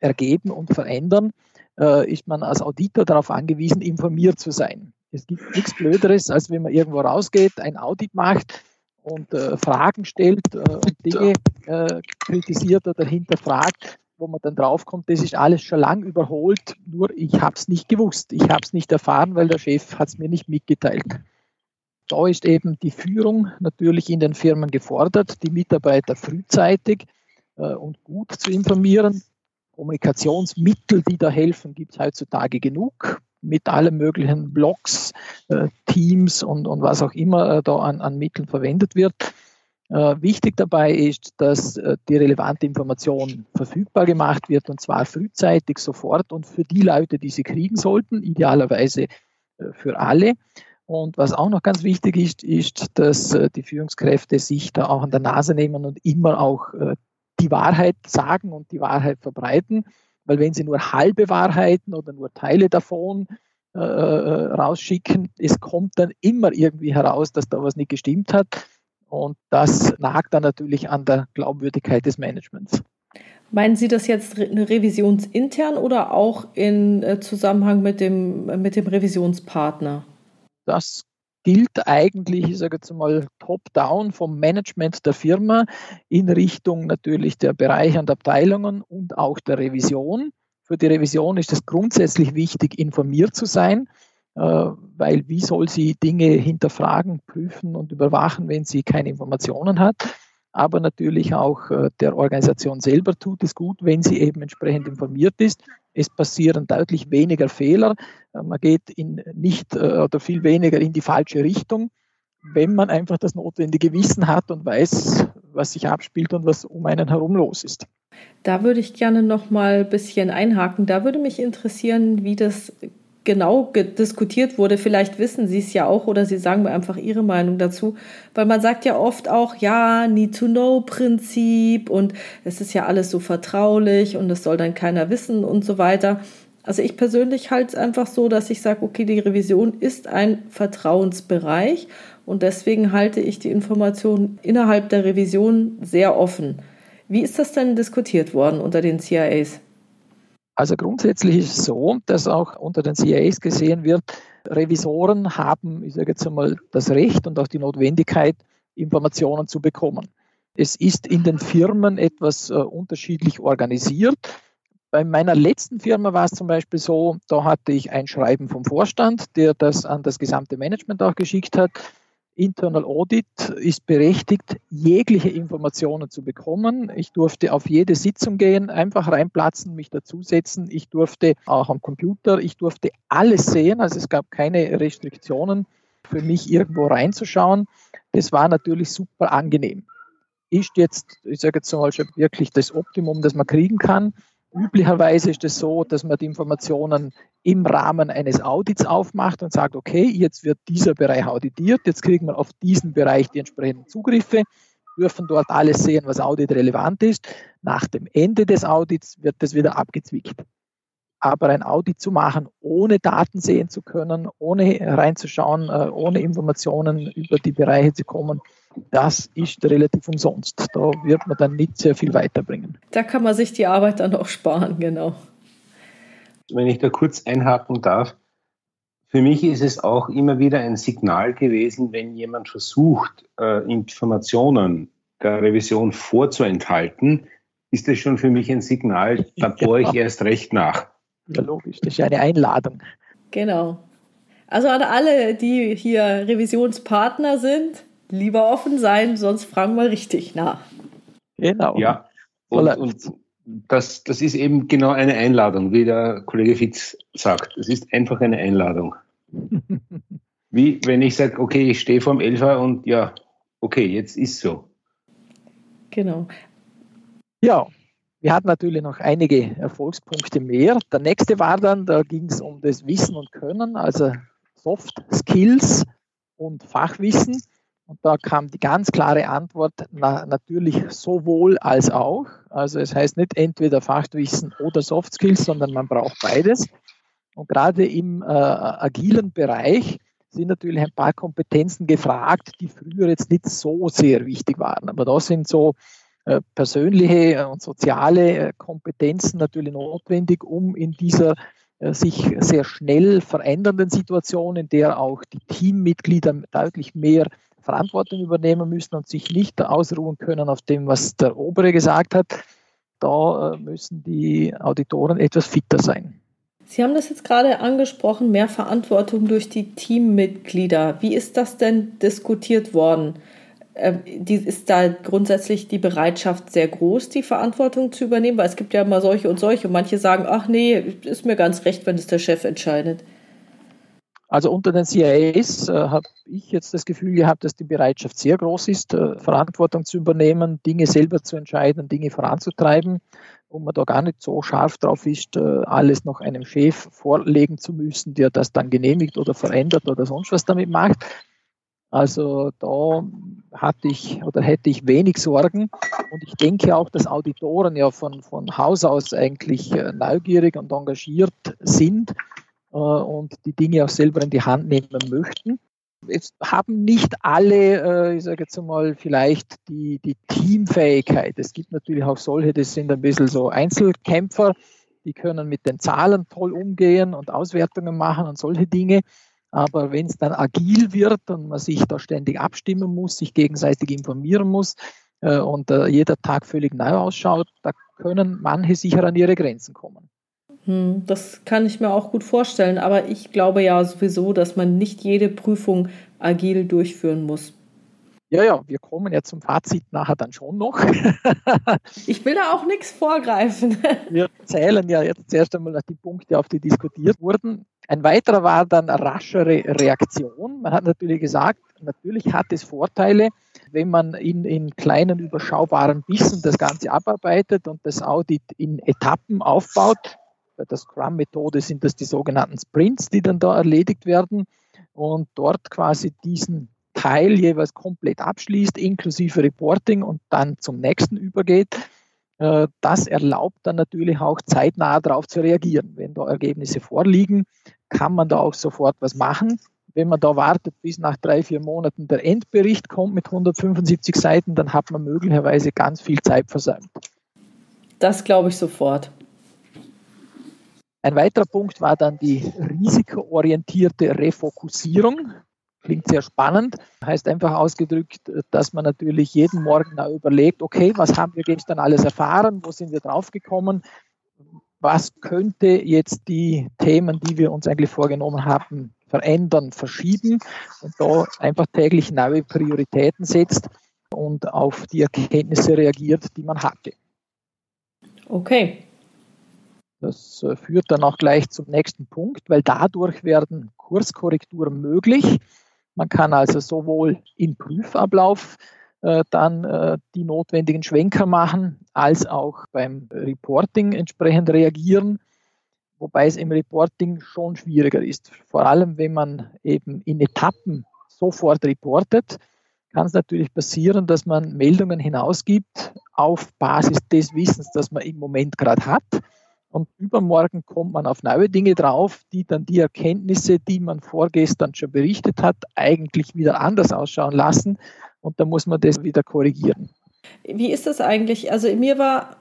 Speaker 3: ergeben und verändern, ist man als Auditor darauf angewiesen, informiert zu sein. Es gibt nichts Blöderes, als wenn man irgendwo rausgeht, ein Audit macht und äh, Fragen stellt äh, und Dinge äh, kritisiert oder hinterfragt, wo man dann draufkommt, das ist alles schon lang überholt, nur ich habe es nicht gewusst, ich habe es nicht erfahren, weil der Chef hat es mir nicht mitgeteilt. Da ist eben die Führung natürlich in den Firmen gefordert, die Mitarbeiter frühzeitig äh, und gut zu informieren. Kommunikationsmittel, die da helfen, gibt es heutzutage genug mit allen möglichen Blogs, äh, Teams und, und was auch immer äh, da an, an Mitteln verwendet wird. Äh, wichtig dabei ist, dass die relevante Information verfügbar gemacht wird und zwar frühzeitig, sofort und für die Leute, die sie kriegen sollten, idealerweise für alle. Und was auch noch ganz wichtig ist, ist, dass die Führungskräfte sich da auch an der Nase nehmen und immer auch die Wahrheit sagen und die Wahrheit verbreiten weil wenn sie nur halbe Wahrheiten oder nur Teile davon äh, äh, rausschicken, es kommt dann immer irgendwie heraus, dass da was nicht gestimmt hat. Und das nagt dann natürlich an der Glaubwürdigkeit des Managements.
Speaker 1: Meinen Sie das jetzt revisionsintern oder auch in äh, Zusammenhang mit dem, mit dem Revisionspartner?
Speaker 3: Das gilt eigentlich, ich sage jetzt mal, top-down vom Management der Firma in Richtung natürlich der Bereiche und Abteilungen und auch der Revision. Für die Revision ist es grundsätzlich wichtig, informiert zu sein, äh, weil wie soll sie Dinge hinterfragen, prüfen und überwachen, wenn sie keine Informationen hat aber natürlich auch äh, der Organisation selber tut es gut, wenn sie eben entsprechend informiert ist. Es passieren deutlich weniger Fehler. Äh, man geht in nicht äh, oder viel weniger in die falsche Richtung, wenn man einfach das notwendige Wissen hat und weiß, was sich abspielt und was um einen herum los ist.
Speaker 1: Da würde ich gerne noch mal ein bisschen einhaken. Da würde mich interessieren, wie das genau diskutiert wurde. Vielleicht wissen Sie es ja auch oder Sie sagen mir einfach Ihre Meinung dazu, weil man sagt ja oft auch, ja, Need-to-Know-Prinzip und es ist ja alles so vertraulich und das soll dann keiner wissen und so weiter. Also ich persönlich halte es einfach so, dass ich sage, okay, die Revision ist ein Vertrauensbereich und deswegen halte ich die Informationen innerhalb der Revision sehr offen. Wie ist das denn diskutiert worden unter den CIAs?
Speaker 3: Also grundsätzlich ist es so, dass auch unter den CIAs gesehen wird, Revisoren haben, ich sage jetzt einmal, das Recht und auch die Notwendigkeit, Informationen zu bekommen. Es ist in den Firmen etwas äh, unterschiedlich organisiert. Bei meiner letzten Firma war es zum Beispiel so, da hatte ich ein Schreiben vom Vorstand, der das an das gesamte Management auch geschickt hat. Internal Audit ist berechtigt, jegliche Informationen zu bekommen. Ich durfte auf jede Sitzung gehen, einfach reinplatzen, mich dazusetzen. Ich durfte auch am Computer, ich durfte alles sehen. Also es gab keine Restriktionen für mich irgendwo reinzuschauen. Das war natürlich super angenehm. Ist jetzt, ich sage jetzt mal schon wirklich das Optimum, das man kriegen kann. Üblicherweise ist es so, dass man die Informationen im Rahmen eines Audits aufmacht und sagt, okay, jetzt wird dieser Bereich auditiert, jetzt kriegen wir auf diesen Bereich die entsprechenden Zugriffe, dürfen dort alles sehen, was auditrelevant ist. Nach dem Ende des Audits wird das wieder abgezwickt. Aber ein Audit zu machen, ohne Daten sehen zu können, ohne reinzuschauen, äh, ohne Informationen über die Bereiche zu kommen, das ist relativ umsonst. Da wird man dann nicht sehr viel weiterbringen.
Speaker 1: Da kann man sich die Arbeit dann auch sparen, genau.
Speaker 2: Wenn ich da kurz einhaken darf, für mich ist es auch immer wieder ein Signal gewesen, wenn jemand versucht, äh, Informationen der Revision vorzuenthalten, ist das schon für mich ein Signal, da bohre ich erst recht nach.
Speaker 3: Ja, logisch, das ist eine Einladung.
Speaker 1: Genau. Also an alle, die hier Revisionspartner sind, lieber offen sein, sonst fragen wir richtig nach.
Speaker 2: Genau. Ja, und, und das, das ist eben genau eine Einladung, wie der Kollege Fitz sagt. Es ist einfach eine Einladung. wie wenn ich sage, okay, ich stehe vorm Elfer und ja, okay, jetzt ist so.
Speaker 1: Genau.
Speaker 3: Ja, wir hatten natürlich noch einige Erfolgspunkte mehr. Der nächste war dann, da ging es um das Wissen und Können, also Soft Skills und Fachwissen. Und da kam die ganz klare Antwort, na, natürlich sowohl als auch. Also es heißt nicht entweder Fachwissen oder Soft Skills, sondern man braucht beides. Und gerade im äh, agilen Bereich sind natürlich ein paar Kompetenzen gefragt, die früher jetzt nicht so sehr wichtig waren. Aber da sind so äh, persönliche und soziale äh, Kompetenzen natürlich notwendig, um in dieser äh, sich sehr schnell verändernden Situation, in der auch die Teammitglieder deutlich mehr Verantwortung übernehmen müssen und sich nicht ausruhen können auf dem, was der Obere gesagt hat. Da äh, müssen die Auditoren etwas fitter sein.
Speaker 1: Sie haben das jetzt gerade angesprochen, mehr Verantwortung durch die Teammitglieder. Wie ist das denn diskutiert worden? Ähm, ist da grundsätzlich die Bereitschaft sehr groß, die Verantwortung zu übernehmen? Weil es gibt ja immer solche und solche. Manche sagen, ach nee, ist mir ganz recht, wenn es der Chef entscheidet.
Speaker 3: Also unter den CIAs äh, habe ich jetzt das Gefühl gehabt, dass die Bereitschaft sehr groß ist, äh, Verantwortung zu übernehmen, Dinge selber zu entscheiden, Dinge voranzutreiben. Und man da gar nicht so scharf drauf ist, äh, alles noch einem Chef vorlegen zu müssen, der das dann genehmigt oder verändert oder sonst was damit macht. Also da hatte ich oder hätte ich wenig Sorgen. Und ich denke auch, dass Auditoren ja von, von Haus aus eigentlich äh, neugierig und engagiert sind und die Dinge auch selber in die Hand nehmen möchten. Es haben nicht alle, äh, ich sage jetzt mal, vielleicht die, die Teamfähigkeit. Es gibt natürlich auch solche, das sind ein bisschen so Einzelkämpfer, die können mit den Zahlen toll umgehen und Auswertungen machen und solche Dinge. Aber wenn es dann agil wird und man sich da ständig abstimmen muss, sich gegenseitig informieren muss äh, und äh, jeder Tag völlig neu ausschaut, da können manche sicher an ihre Grenzen kommen.
Speaker 1: Hm, das kann ich mir auch gut vorstellen, aber ich glaube ja sowieso, dass man nicht jede Prüfung agil durchführen muss.
Speaker 3: Ja, ja, wir kommen ja zum Fazit nachher dann schon noch.
Speaker 1: ich will da auch nichts vorgreifen.
Speaker 3: wir zählen ja jetzt zuerst einmal die Punkte auf, die diskutiert wurden. Ein weiterer war dann raschere Reaktion. Man hat natürlich gesagt, natürlich hat es Vorteile, wenn man in, in kleinen, überschaubaren Bissen das Ganze abarbeitet und das Audit in Etappen aufbaut Bei der Scrum-Methode sind das die sogenannten Sprints, die dann da erledigt werden und dort quasi diesen Teil jeweils komplett abschließt, inklusive Reporting und dann zum nächsten übergeht. Äh, das erlaubt dann natürlich auch zeitnah darauf zu reagieren. Wenn da Ergebnisse vorliegen, kann man da auch sofort was machen. Wenn man da wartet, bis nach drei, vier Monaten der Endbericht kommt mit 175 Seiten, dann hat man möglicherweise ganz viel Zeit versäumt.
Speaker 1: Das glaube ich sofort.
Speaker 3: Ein weiterer Punkt war dann die risikoorientierte Refokussierung. Klingt sehr spannend. Heißt einfach ausgedrückt, dass man natürlich jeden Morgen überlegt, okay, was haben wir gestern alles erfahren, wo sind wir draufgekommen, was könnte jetzt die Themen, die wir uns eigentlich vorgenommen haben, verändern, verschieben und da einfach täglich neue Prioritäten setzt und auf die Erkenntnisse reagiert, die man hatte.
Speaker 1: Okay.
Speaker 3: Das äh, führt dann auch gleich zum nächsten Punkt, weil dadurch werden Kurskorrekturen möglich. Man kann also sowohl im Prüfablauf äh, dann äh, die notwendigen Schwenker machen, als auch beim Reporting entsprechend reagieren wobei es im Reporting schon schwieriger ist. Vor allem, wenn man eben in Etappen sofort reportet, kann es natürlich passieren, dass man Meldungen hinausgibt auf Basis des Wissens, das man im Moment gerade hat. Und übermorgen kommt man auf neue Dinge drauf, die dann die Erkenntnisse, die man vorgestern schon berichtet hat, eigentlich wieder anders ausschauen lassen. Und da muss man das wieder korrigieren.
Speaker 1: Wie ist das eigentlich? Also mir war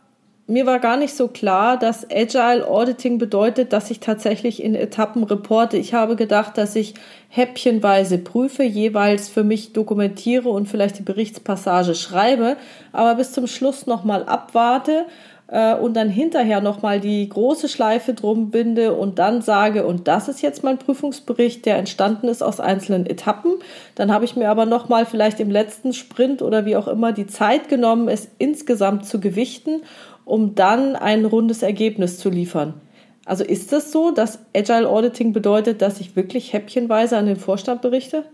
Speaker 1: mir war gar nicht so klar, dass Agile Auditing bedeutet, dass ich tatsächlich in Etappen reporte. Ich habe gedacht, dass ich häppchenweise prüfe, jeweils für mich dokumentiere und vielleicht die Berichtspassage schreibe, aber bis zum Schluss nochmal abwarte äh, und dann hinterher nochmal die große Schleife drum binde und dann sage, und das ist jetzt mein Prüfungsbericht, der entstanden ist aus einzelnen Etappen. Dann habe ich mir aber nochmal vielleicht im letzten Sprint oder wie auch immer die Zeit genommen, es insgesamt zu gewichten um dann ein rundes Ergebnis zu liefern. Also ist das so, dass Agile Auditing bedeutet, dass ich wirklich häppchenweise an den Vorstand berichte?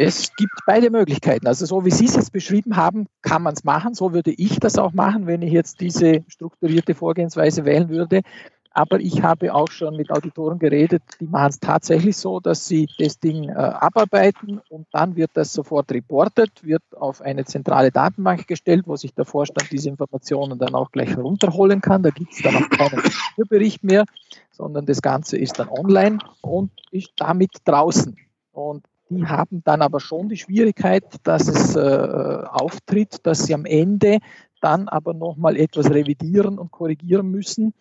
Speaker 3: Es gibt beide Möglichkeiten. Also so wie Sie es jetzt beschrieben haben, kann man es machen. So würde ich das auch machen, wenn ich jetzt diese strukturierte Vorgehensweise wählen würde. Aber ich habe auch schon mit Auditoren geredet, die machen es tatsächlich so, dass sie das Ding äh, abarbeiten und dann wird das sofort reportet, wird auf eine zentrale Datenbank gestellt, wo sich der Vorstand diese Informationen dann auch gleich runterholen kann. Da gibt es dann auch keinen Bericht mehr, sondern das Ganze ist dann online und ist damit draußen. Und die haben dann aber schon die Schwierigkeit, dass es äh, auftritt, dass sie am Ende dann aber nochmal etwas revidieren und korrigieren müssen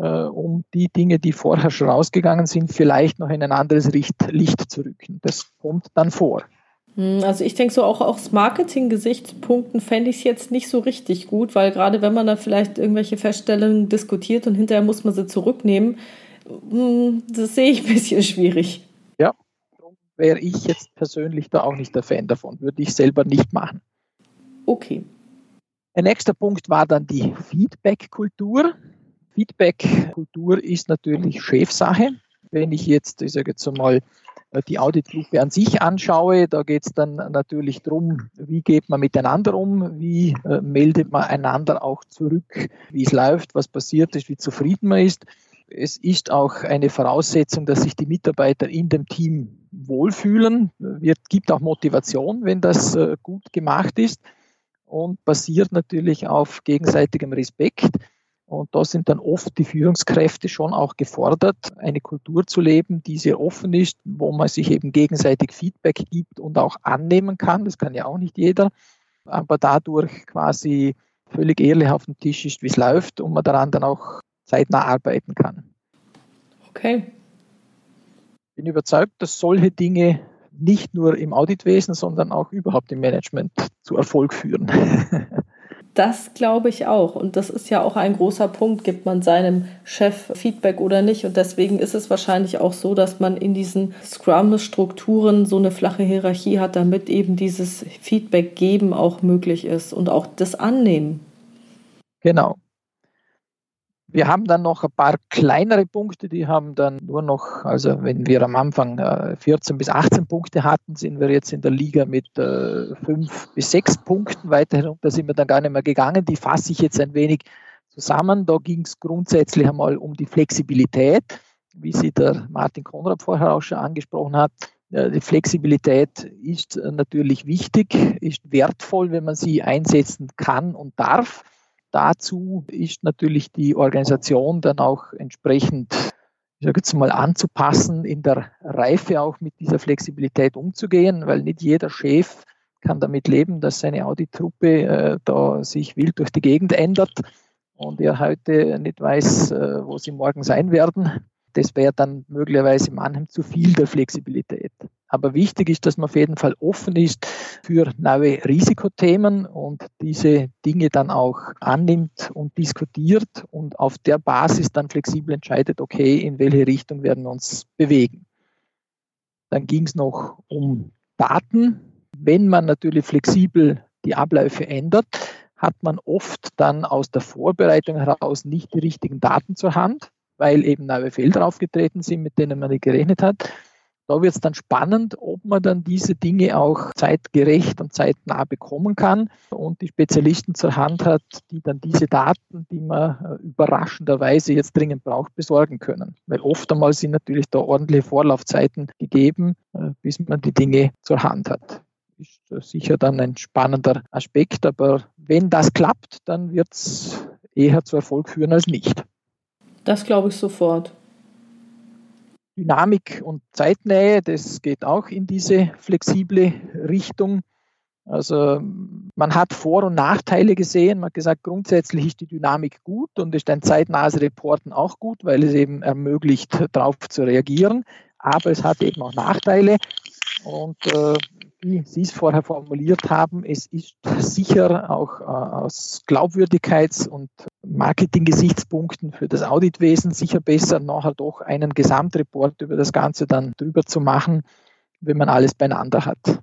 Speaker 3: äh, um die Dinge, die vorher schon rausgegangen sind, vielleicht noch in ein anderes Licht zu rücken. Das kommt dann vor.
Speaker 1: Hm, also ich denke so auch aus Marketing-Gesichtspunkten fände ich es jetzt nicht so richtig gut, weil gerade wenn man dann vielleicht irgendwelche Feststellungen diskutiert und hinterher muss man sie zurücknehmen, hm, das sehe ich ein bisschen schwierig.
Speaker 3: Wäre ich jetzt persönlich da auch nicht der Fan davon, würde ich selber nicht machen.
Speaker 1: Okay.
Speaker 3: Ein nächster Punkt war dann die Feedback-Kultur. Feedback-Kultur ist natürlich Chefsache. Wenn ich jetzt, ich sage jetzt einmal, die Auditgruppe an sich anschaue, da geht es dann natürlich darum, wie geht man miteinander um, wie äh, meldet man einander auch zurück, wie es läuft, was passiert ist, wie zufrieden man ist. Es ist auch eine Voraussetzung, dass sich die Mitarbeiter in dem Team wohlfühlen. Es gibt auch Motivation, wenn das äh, gut gemacht ist und basiert natürlich auf gegenseitigem Respekt. Und da sind dann oft die Führungskräfte schon auch gefordert, eine Kultur zu leben, die sehr offen ist, wo man sich eben gegenseitig Feedback gibt und auch annehmen kann. Das kann ja auch nicht jeder. Aber dadurch quasi völlig ehrlich auf dem Tisch ist, wie es läuft und man daran dann auch zeitnah arbeiten kann.
Speaker 1: Okay.
Speaker 3: Ich bin überzeugt, dass solche Dinge nicht nur im Auditwesen, sondern auch überhaupt im Management zu Erfolg führen.
Speaker 1: Das glaube ich auch. Und das ist ja auch ein großer Punkt, gibt man seinem Chef Feedback oder nicht. Und deswegen ist es wahrscheinlich auch so, dass man in diesen Scrum-Strukturen so eine flache Hierarchie hat, damit eben dieses Feedback geben auch möglich ist und auch das Annehmen.
Speaker 3: Genau. Wir haben dann noch ein paar kleinere Punkte, die haben dann nur noch, also wenn wir am Anfang 14 äh, bis 18 Punkte hatten, sind wir jetzt in der Liga mit 5 äh, bis 6 Punkten. Weiterhin, da sind wir dann gar nicht mehr gegangen. Die fasse ich jetzt ein wenig zusammen. Da ging es grundsätzlich einmal um die Flexibilität, wie sie der Martin Konrad vorher auch schon angesprochen hat. Die Flexibilität ist natürlich wichtig, ist wertvoll, wenn man sie einsetzen kann und darf. Dazu ist natürlich die Organisation dann auch entsprechend, ich sage jetzt mal, anzupassen, in der Reife auch mit dieser Flexibilität umzugehen, weil nicht jeder Chef kann damit leben, dass seine Auditruppe äh, da sich wild durch die Gegend ändert und er heute nicht weiß, äh, wo sie morgen sein werden. Das wäre dann möglicherweise manchem zu viel der Flexibilität. Aber wichtig ist, dass man auf jeden Fall offen ist für neue Risikothemen und diese Dinge dann auch annimmt und diskutiert und auf der Basis dann flexibel entscheidet, okay, in welche Richtung werden wir uns bewegen. Dann ging es noch um Daten. Wenn man natürlich flexibel die Abläufe ändert, hat man oft dann aus der Vorbereitung heraus nicht die richtigen Daten zur Hand weil eben neue Felder aufgetreten sind, mit denen man nicht gerechnet hat. Da wird es dann spannend, ob man dann diese Dinge auch zeitgerecht und zeitnah bekommen kann und die Spezialisten zur Hand hat, die dann diese Daten, die man äh, überraschenderweise jetzt dringend braucht, besorgen können. Weil oft einmal sind natürlich da ordentliche Vorlaufzeiten gegeben, äh, bis man die Dinge zur Hand hat. Ist sicher dann ein spannender Aspekt, aber wenn das klappt, dann wird es eher zu Erfolg führen als nicht.
Speaker 1: Das glaube ich sofort.
Speaker 3: Dynamik und Zeitnähe, das geht auch in diese flexible Richtung. Also man hat Vor- und Nachteile gesehen. Man hat gesagt, grundsätzlich ist die Dynamik gut und ist ein zeitnahes Reporten auch gut, weil es eben ermöglicht, darauf zu reagieren. Aber es hat eben auch Nachteile. Und äh, wie Sie es vorher formuliert haben, es ist sicher auch äh, aus Glaubwürdigkeits- und Marketing-Gesichtspunkten für das Auditwesen sicher besser, nachher doch einen Gesamtreport über das Ganze dann drüber zu machen, wenn man alles beieinander hat.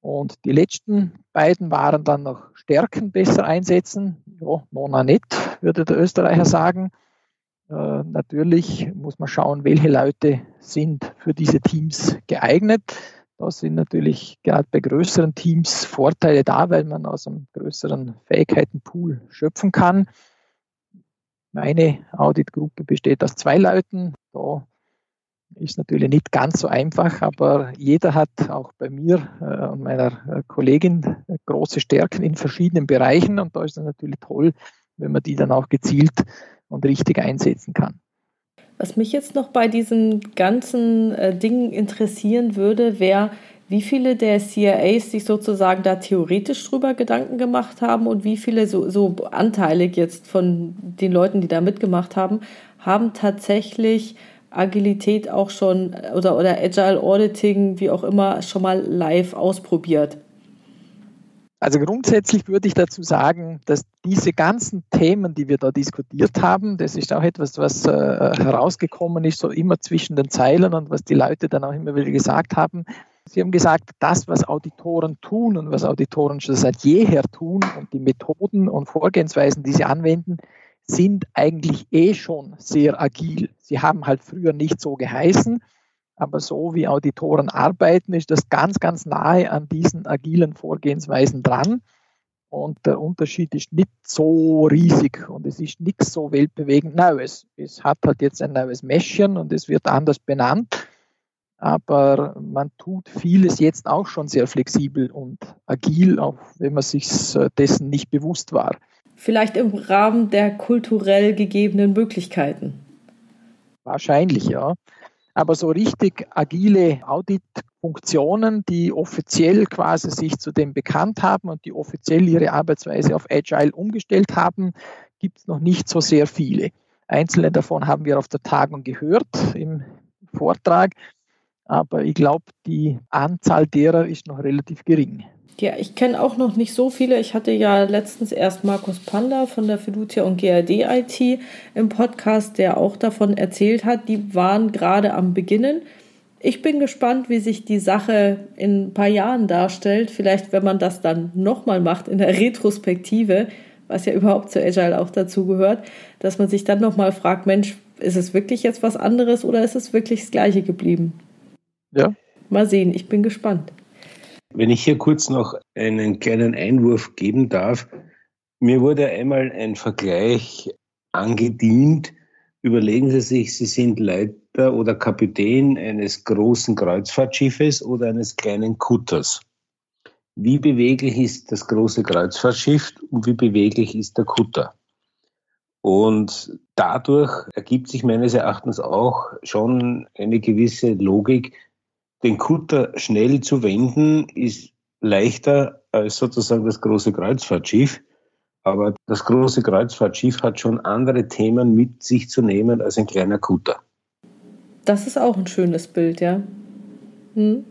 Speaker 3: Und die letzten beiden waren dann noch Stärken besser einsetzen. Ja, nona nicht, würde der Österreicher sagen. Äh, natürlich muss man schauen, welche Leute sind für diese Teams geeignet. Da sind natürlich gerade bei größeren Teams Vorteile da, weil man aus einem größeren Fähigkeitenpool schöpfen kann. Meine Auditgruppe besteht aus zwei Leuten. Da ist natürlich nicht ganz so einfach, aber jeder hat auch bei mir äh, und meiner äh, Kollegin große Stärken in verschiedenen Bereichen und da ist es natürlich toll, wenn man die dann auch gezielt und richtig einsetzen kann.
Speaker 1: Was mich jetzt noch bei diesen ganzen äh, Dingen interessieren würde, wäre, wie viele der CIAs sich sozusagen da theoretisch drüber Gedanken gemacht haben und wie viele so, so anteilig jetzt von den Leuten, die da mitgemacht haben, haben tatsächlich Agilität auch schon oder, oder Agile Auditing, wie auch immer, schon mal live ausprobiert.
Speaker 3: Also grundsätzlich würde ich dazu sagen, dass diese ganzen Themen, die wir da diskutiert haben, das ist auch etwas, was äh, herausgekommen ist, so immer zwischen den Zeilen und was die Leute dann auch immer wieder gesagt haben. Sie haben gesagt, das, was Auditoren tun und was Auditoren schon seit jeher tun und die Methoden und Vorgehensweisen, die sie anwenden, sind eigentlich eh schon sehr agil. Sie haben halt früher nicht so geheißen, aber so wie Auditoren arbeiten, ist das ganz, ganz nahe an diesen agilen Vorgehensweisen dran. Und der Unterschied ist nicht so riesig und es ist nichts so weltbewegend Neues. Es hat halt jetzt ein neues Mäschchen und es wird anders benannt. Aber man tut vieles jetzt auch schon sehr flexibel und agil, auch wenn man sich äh, dessen nicht bewusst war.
Speaker 1: Vielleicht im Rahmen der kulturell gegebenen Möglichkeiten.
Speaker 3: Wahrscheinlich, ja. Aber so richtig agile Audit-Funktionen, die offiziell quasi sich zu dem bekannt haben und die offiziell ihre Arbeitsweise auf Agile umgestellt haben, gibt es noch nicht so sehr viele. Einzelne davon haben wir auf der Tagung gehört im Vortrag, aber ich glaube, die Anzahl derer ist noch relativ gering.
Speaker 1: Ja, ich kenne auch noch nicht so viele. Ich hatte ja letztens erst Markus Panda von der Fiducia und GRD IT im Podcast, der auch davon erzählt hat. Die waren gerade am Beginnen. Ich bin gespannt, wie sich die Sache in ein paar Jahren darstellt. Vielleicht, wenn man das dann nochmal macht in der Retrospektive, was ja überhaupt zu Agile auch dazu gehört, dass man sich dann nochmal fragt, Mensch, ist es wirklich jetzt was anderes oder ist es wirklich das Gleiche geblieben?
Speaker 3: Ja.
Speaker 1: Mal sehen, ich bin gespannt.
Speaker 2: Wenn ich hier kurz noch einen kleinen Einwurf geben darf, Mir wurde einmal ein Vergleich angedient. Überlegen Sie sich, Sie sind Leiter oder Kapitän eines großen Kreuzfahrtschiffes oder eines kleinen Kutters. Wie beweglich ist das große Kreuzfahrtschiff und wie beweglich ist der Kutter? Und dadurch ergibt sich meines Erachtens auch schon eine gewisse Logik. Den Kutter schnell zu wenden ist leichter als sozusagen das große Kreuzfahrtschiff. Aber das große Kreuzfahrtschiff hat schon andere Themen mit sich zu nehmen als ein kleiner Kutter.
Speaker 1: Das ist auch ein schönes Bild, ja. Hm.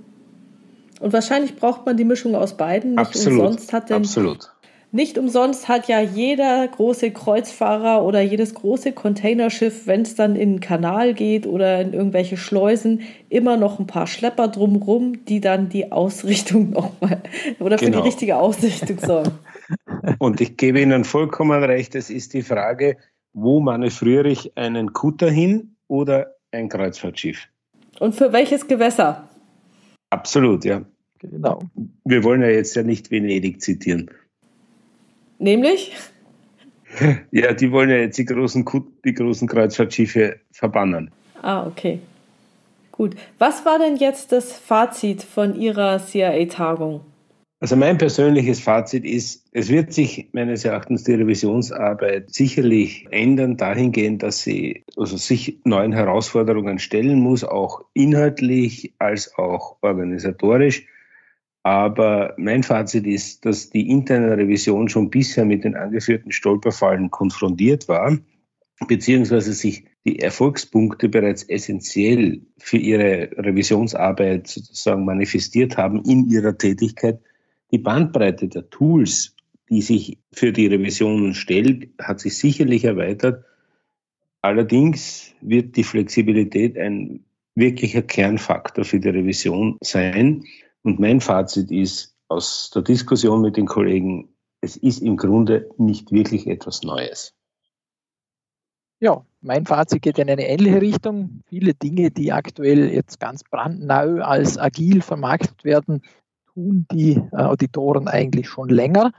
Speaker 1: Und wahrscheinlich braucht man die Mischung aus beiden. Nicht
Speaker 2: Absolut.
Speaker 1: umsonst hat denn,
Speaker 2: Absolut.
Speaker 1: Nicht umsonst hat ja jeder große Kreuzfahrer oder jedes große Containerschiff, wenn es dann in den Kanal geht oder in irgendwelche Schleusen, immer noch ein paar Schlepper drumrum, die dann die Ausrichtung nochmal oder für
Speaker 2: Genau.
Speaker 1: die richtige Ausrichtung sorgen.
Speaker 2: Und ich gebe Ihnen vollkommen recht, es ist die Frage, wo manövriere ich einen Kutter hin oder ein Kreuzfahrtschiff?
Speaker 1: Und für welches Gewässer?
Speaker 2: Absolut, ja.
Speaker 3: Genau.
Speaker 2: Wir wollen ja jetzt ja nicht Venedig zitieren.
Speaker 1: Nämlich?
Speaker 2: Ja, die wollen ja jetzt die großen, die großen Kreuzfahrtschiffe verbannen.
Speaker 1: Ah, okay. Gut. Was war denn jetzt das Fazit von Ihrer CIA-Tagung?
Speaker 2: Also mein persönliches Fazit ist, es wird sich meines Erachtens die Revisionsarbeit sicherlich ändern dahingehend, dass sie also sich neuen Herausforderungen stellen muss, auch inhaltlich als auch organisatorisch. Aber mein Fazit ist, dass die interne Revision schon bisher mit den angeführten Stolperfallen konfrontiert war, beziehungsweise sich die Erfolgspunkte bereits essentiell für ihre Revisionsarbeit sozusagen manifestiert haben in ihrer Tätigkeit. Die Bandbreite der Tools, die sich für die Revisionen stellt, hat sich sicherlich erweitert. Allerdings wird die Flexibilität ein wirklicher Kernfaktor für die Revision sein. Und mein Fazit ist aus der Diskussion mit den Kollegen, es ist im Grunde nicht wirklich etwas Neues.
Speaker 3: Ja, mein Fazit geht in eine ähnliche Richtung. Viele Dinge, die aktuell jetzt ganz brandneu als agil vermarktet werden, tun die äh, Auditoren eigentlich schon länger.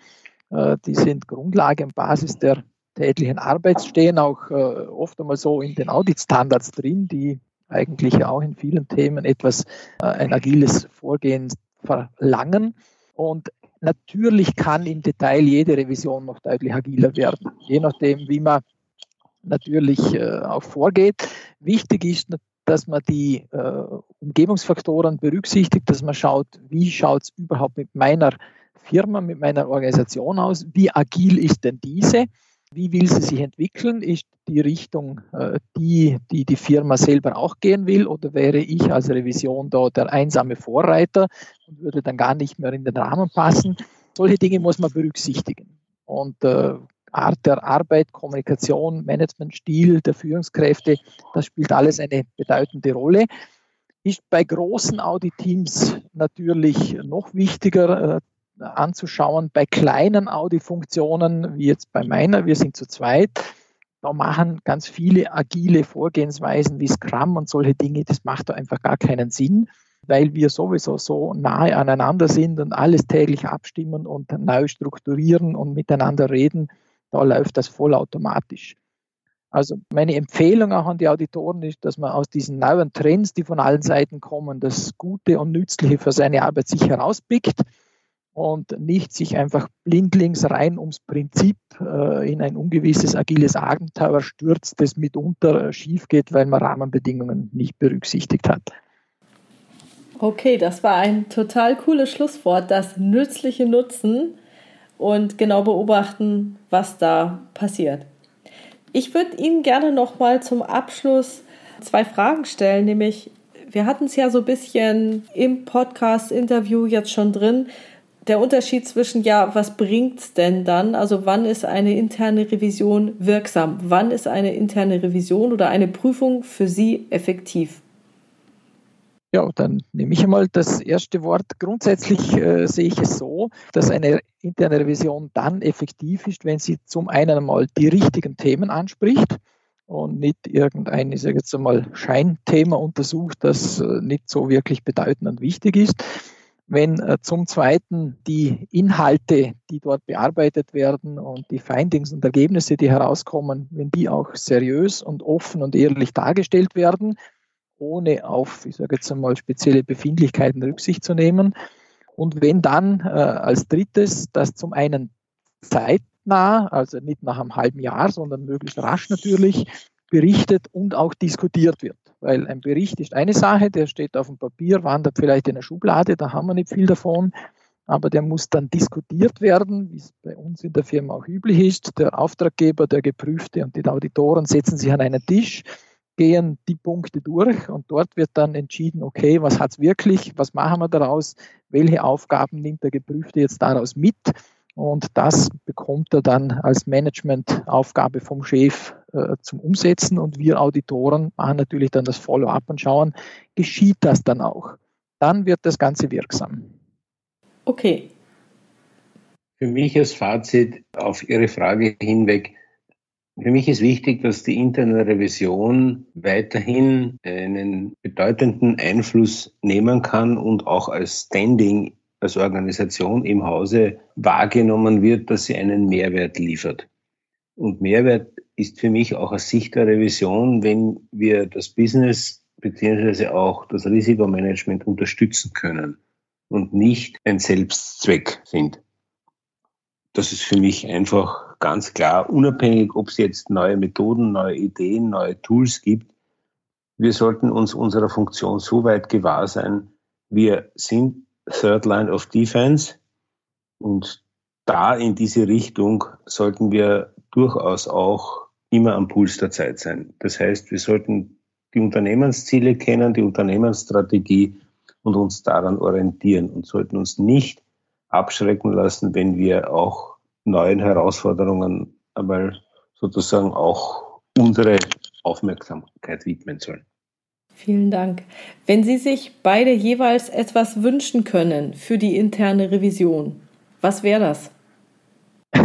Speaker 3: Äh, die sind Grundlage und Basis der täglichen Arbeit, stehen auch äh, oft einmal so in den Auditstandards drin, die eigentlich auch in vielen Themen etwas äh, ein agiles Vorgehen verlangen. Und natürlich kann im Detail jede Revision noch deutlich agiler werden, je nachdem, wie man natürlich äh, auch vorgeht. Wichtig ist, dass man die äh, Umgebungsfaktoren berücksichtigt, dass man schaut, wie schaut es überhaupt mit meiner Firma, mit meiner Organisation aus, wie agil ist denn diese, wie will sie sich entwickeln, ist die Richtung äh, die, die die Firma selber auch gehen will oder wäre ich als Revision da der einsame Vorreiter und würde dann gar nicht mehr in den Rahmen passen. Solche Dinge muss man berücksichtigen. Und äh, Art der Arbeit, Kommunikation, Managementstil der Führungskräfte, das spielt alles eine bedeutende Rolle. Ist bei großen Audit-Teams natürlich noch wichtiger äh, anzuschauen. Bei kleinen Audit-Funktionen, wie jetzt bei meiner, wir sind zu zweit, da machen ganz viele agile Vorgehensweisen wie Scrum und solche Dinge, das macht da einfach gar keinen Sinn, weil wir sowieso so nahe aneinander sind und alles täglich abstimmen und neu strukturieren und miteinander reden da läuft das vollautomatisch. Also meine Empfehlung auch an die Auditoren ist, dass man aus diesen neuen Trends, die von allen Seiten kommen, das Gute und Nützliche für seine Arbeit sich herauspickt und nicht sich einfach blindlings rein ums Prinzip äh, in ein ungewisses agiles Abenteuer stürzt, das mitunter schief geht, weil man Rahmenbedingungen nicht berücksichtigt hat.
Speaker 1: Okay, das war ein total cooles Schlusswort, das nützliche Nutzen und genau beobachten, was da passiert. Ich würde Ihnen gerne noch mal zum Abschluss zwei Fragen stellen, nämlich wir hatten es ja so ein bisschen im Podcast-Interview jetzt schon drin, der Unterschied zwischen, ja, was bringt's denn dann? Also wann ist eine interne Revision wirksam? Wann ist eine interne Revision oder eine Prüfung für Sie effektiv?
Speaker 3: Ja, dann nehme ich einmal das erste Wort. Grundsätzlich äh, sehe ich es so, dass eine interne Revision dann effektiv ist, wenn sie zum einen einmal die richtigen Themen anspricht und nicht irgendein, ich sage jetzt einmal, Scheinthema untersucht, das äh, nicht so wirklich bedeutend und wichtig ist. Wenn äh, zum Zweiten die Inhalte, die dort bearbeitet werden und die Findings und Ergebnisse, die herauskommen, wenn die auch seriös und offen und ehrlich dargestellt werden, ohne auf, ich sage jetzt einmal, spezielle Befindlichkeiten Rücksicht zu nehmen. Und wenn dann äh, als drittes, dass zum einen zeitnah, also nicht nach einem halben Jahr, sondern möglichst rasch natürlich, berichtet und auch diskutiert wird. Weil ein Bericht ist eine Sache, der steht auf dem Papier, wandert vielleicht in der Schublade, da haben wir nicht viel davon, aber der muss dann diskutiert werden, wie es bei uns in der Firma auch üblich ist. Der Auftraggeber, der Geprüfte und die Auditoren setzen sich an einen Tisch, gehen die Punkte durch und dort wird dann entschieden, okay, was hat es wirklich, was machen wir daraus, welche Aufgaben nimmt der Geprüfte jetzt daraus mit und das bekommt er dann als Managementaufgabe vom Chef äh, zum Umsetzen. Und wir Auditoren machen natürlich dann das Follow-up und schauen, geschieht das dann auch? Dann wird das Ganze wirksam.
Speaker 1: Okay.
Speaker 2: Für mich als Fazit auf Ihre Frage hinweg, für mich ist wichtig, dass die interne Revision weiterhin einen bedeutenden Einfluss nehmen kann und auch als Standing als Organisation im Hause wahrgenommen wird, dass sie einen Mehrwert liefert. Und Mehrwert ist für mich auch aus Sicht der Revision, wenn wir das Business beziehungsweise auch das Risikomanagement unterstützen können und nicht ein Selbstzweck sind. Das ist für mich einfach ganz klar, unabhängig, ob es jetzt neue Methoden, neue Ideen, neue Tools gibt. Wir sollten uns unserer Funktion so weit gewahr sein, wir sind Third Line of Defense. Und da in diese Richtung sollten wir durchaus auch immer am Puls der Zeit sein. Das heißt, wir sollten die Unternehmensziele kennen, die Unternehmensstrategie und uns daran orientieren und sollten uns nicht abschrecken lassen, wenn wir auch neuen Herausforderungen einmal sozusagen auch unsere Aufmerksamkeit widmen sollen.
Speaker 1: Vielen Dank. Wenn Sie sich beide jeweils etwas wünschen können für die interne Revision, was wäre das?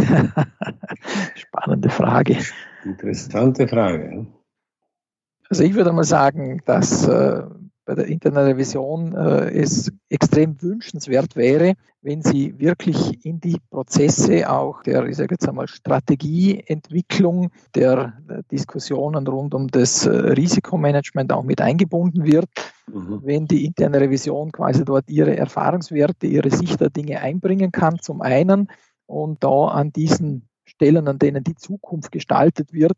Speaker 3: Spannende Frage.
Speaker 2: Interessante Frage.
Speaker 3: Also ich würde mal sagen, dass äh, bei der internen Revision äh, es extrem wünschenswert wäre, wenn sie wirklich in die Prozesse auch der, ich sage jetzt einmal, Strategieentwicklung der Diskussionen rund um das äh, Risikomanagement auch mit eingebunden wird. Mhm. Wenn die interne Revision quasi dort ihre Erfahrungswerte, ihre Sicht der Dinge einbringen kann, zum einen, und da an diesen Stellen, an denen die Zukunft gestaltet wird,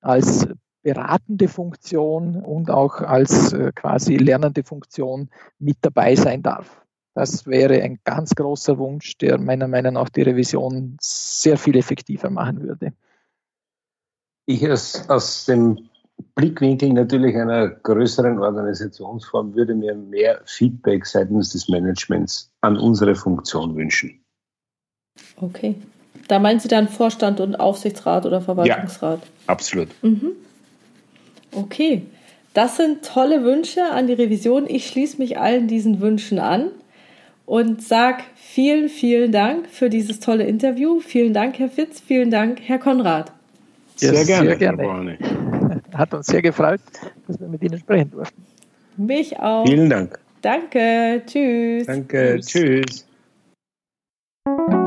Speaker 3: als beratende Funktion und auch als äh, quasi lernende Funktion mit dabei sein darf. Das wäre ein ganz großer Wunsch, der meiner Meinung nach die Revision sehr viel effektiver machen würde.
Speaker 2: Ich aus, aus dem Blickwinkel natürlich einer größeren Organisationsform würde mir mehr Feedback seitens des Managements an unsere Funktion wünschen.
Speaker 1: Okay. Da meinen Sie dann Vorstand und Aufsichtsrat oder Verwaltungsrat?
Speaker 2: Ja, absolut.
Speaker 1: Mhm. Okay, das sind tolle Wünsche an die Revision. Ich schließe mich allen diesen Wünschen an und sage vielen, vielen Dank für dieses tolle Interview. Vielen Dank, Herr Fitz. Vielen Dank, Herr Konrad.
Speaker 3: Sehr, yes, gerne. Sehr gerne. Hat uns sehr gefreut, dass wir mit Ihnen sprechen durften.
Speaker 1: Mich auch.
Speaker 2: Vielen Dank.
Speaker 1: Danke. Tschüss.
Speaker 2: Danke. Tschüss. Tschüss.